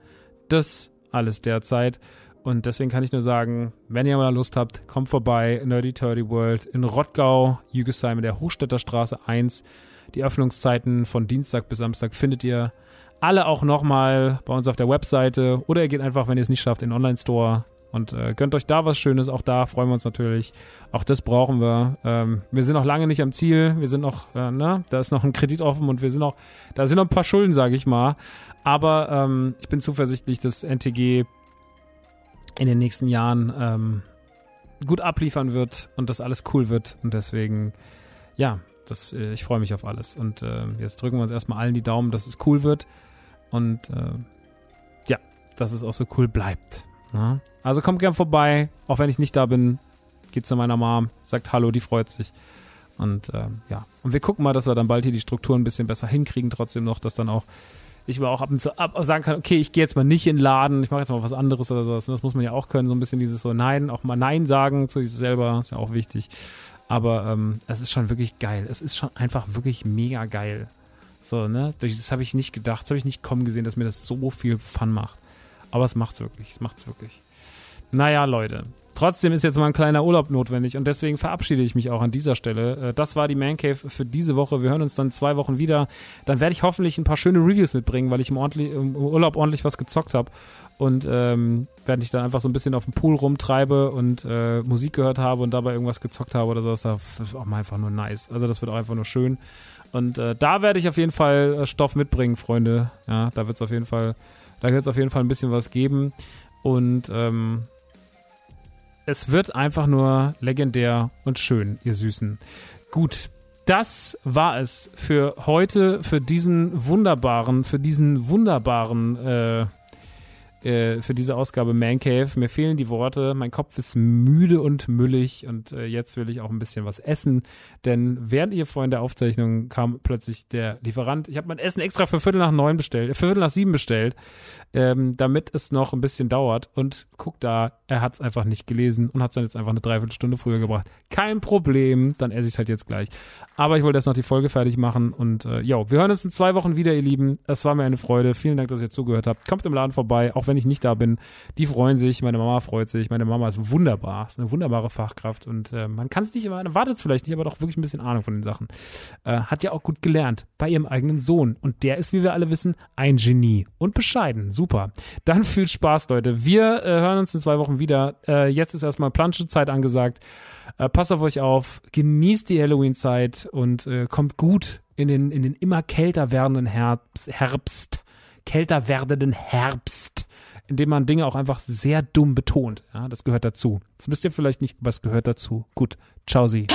das alles derzeit. Und deswegen kann ich nur sagen, wenn ihr mal Lust habt, kommt vorbei, Nerdy Turdy World in Rottgau, Jügesheim in der Hochstädter Straße 1. Die Öffnungszeiten von Dienstag bis Samstag findet ihr alle auch nochmal bei uns auf der Webseite oder ihr geht einfach, wenn ihr es nicht schafft, in den Online-Store und äh, gönnt euch da was Schönes. Auch da freuen wir uns natürlich. Auch das brauchen wir. Ähm, wir sind noch lange nicht am Ziel. Wir sind noch, äh, ne, da ist noch ein Kredit offen und wir sind noch, da sind noch ein paar Schulden, sage ich mal. Aber ähm, ich bin zuversichtlich, dass NTG in den nächsten Jahren ähm, gut abliefern wird und dass alles cool wird. Und deswegen, ja, das, äh, ich freue mich auf alles. Und äh, jetzt drücken wir uns erstmal allen die Daumen, dass es cool wird. Und äh, ja, dass es auch so cool bleibt. Ja. Also kommt gern vorbei, auch wenn ich nicht da bin, geht zu meiner Mom, sagt Hallo, die freut sich. Und ähm, ja, und wir gucken mal, dass wir dann bald hier die Strukturen ein bisschen besser hinkriegen, trotzdem noch, dass dann auch ich mal auch ab und zu ab sagen kann, okay, ich gehe jetzt mal nicht in den Laden, ich mache jetzt mal was anderes oder sowas. Das muss man ja auch können, so ein bisschen dieses so Nein, auch mal Nein sagen zu sich selber, ist ja auch wichtig. Aber ähm, es ist schon wirklich geil. Es ist schon einfach wirklich mega geil. So, ne? Das habe ich nicht gedacht, das habe ich nicht kommen gesehen, dass mir das so viel Fun macht. Aber es macht's wirklich. Es macht's wirklich. Naja, Leute. Trotzdem ist jetzt mal ein kleiner Urlaub notwendig und deswegen verabschiede ich mich auch an dieser Stelle. Äh, das war die Man Cave für diese Woche. Wir hören uns dann zwei Wochen wieder. Dann werde ich hoffentlich ein paar schöne Reviews mitbringen, weil ich im, im Urlaub ordentlich was gezockt habe. Und ähm, während ich dann einfach so ein bisschen auf dem Pool rumtreibe und äh, Musik gehört habe und dabei irgendwas gezockt habe oder so, das ist auch mal einfach nur nice. Also das wird auch einfach nur schön. Und äh, da werde ich auf jeden Fall äh, Stoff mitbringen, Freunde. Ja, da wird es auf jeden Fall da wird es auf jeden Fall ein bisschen was geben. Und ähm, es wird einfach nur legendär und schön, ihr Süßen. Gut, das war es für heute, für diesen wunderbaren, für diesen wunderbaren äh, äh, für diese Ausgabe Man Cave. Mir fehlen die Worte, mein Kopf ist müde und müllig und äh, jetzt will ich auch ein bisschen was essen, denn während ihr vorhin der Aufzeichnung kam plötzlich der Lieferant. Ich habe mein Essen extra für Viertel nach neun bestellt, äh, Viertel nach sieben bestellt, ähm, damit es noch ein bisschen dauert und guck da, er hat es einfach nicht gelesen und hat es dann jetzt einfach eine Dreiviertelstunde früher gebracht. Kein Problem, dann esse ich es halt jetzt gleich. Aber ich wollte erst noch die Folge fertig machen und äh, ja, wir hören uns in zwei Wochen wieder, ihr Lieben. Es war mir eine Freude. Vielen Dank, dass ihr zugehört habt. Kommt im Laden vorbei, auch wenn wenn ich nicht da bin. Die freuen sich, meine Mama freut sich. Meine Mama ist wunderbar, ist eine wunderbare Fachkraft und äh, man kann es nicht immer, erwartet es vielleicht nicht, aber doch wirklich ein bisschen Ahnung von den Sachen. Äh, hat ja auch gut gelernt bei ihrem eigenen Sohn und der ist, wie wir alle wissen, ein Genie und bescheiden. Super. Dann viel Spaß, Leute. Wir äh, hören uns in zwei Wochen wieder. Äh, jetzt ist erstmal Planschezeit angesagt. Äh, passt auf euch auf, genießt die Halloween-Zeit und äh, kommt gut in den, in den immer kälter werdenden Herbst, Herbst, kälter werdenden Herbst indem man Dinge auch einfach sehr dumm betont. Ja, das gehört dazu. Das wisst ihr vielleicht nicht, es gehört dazu. Gut. Ciao, Sie.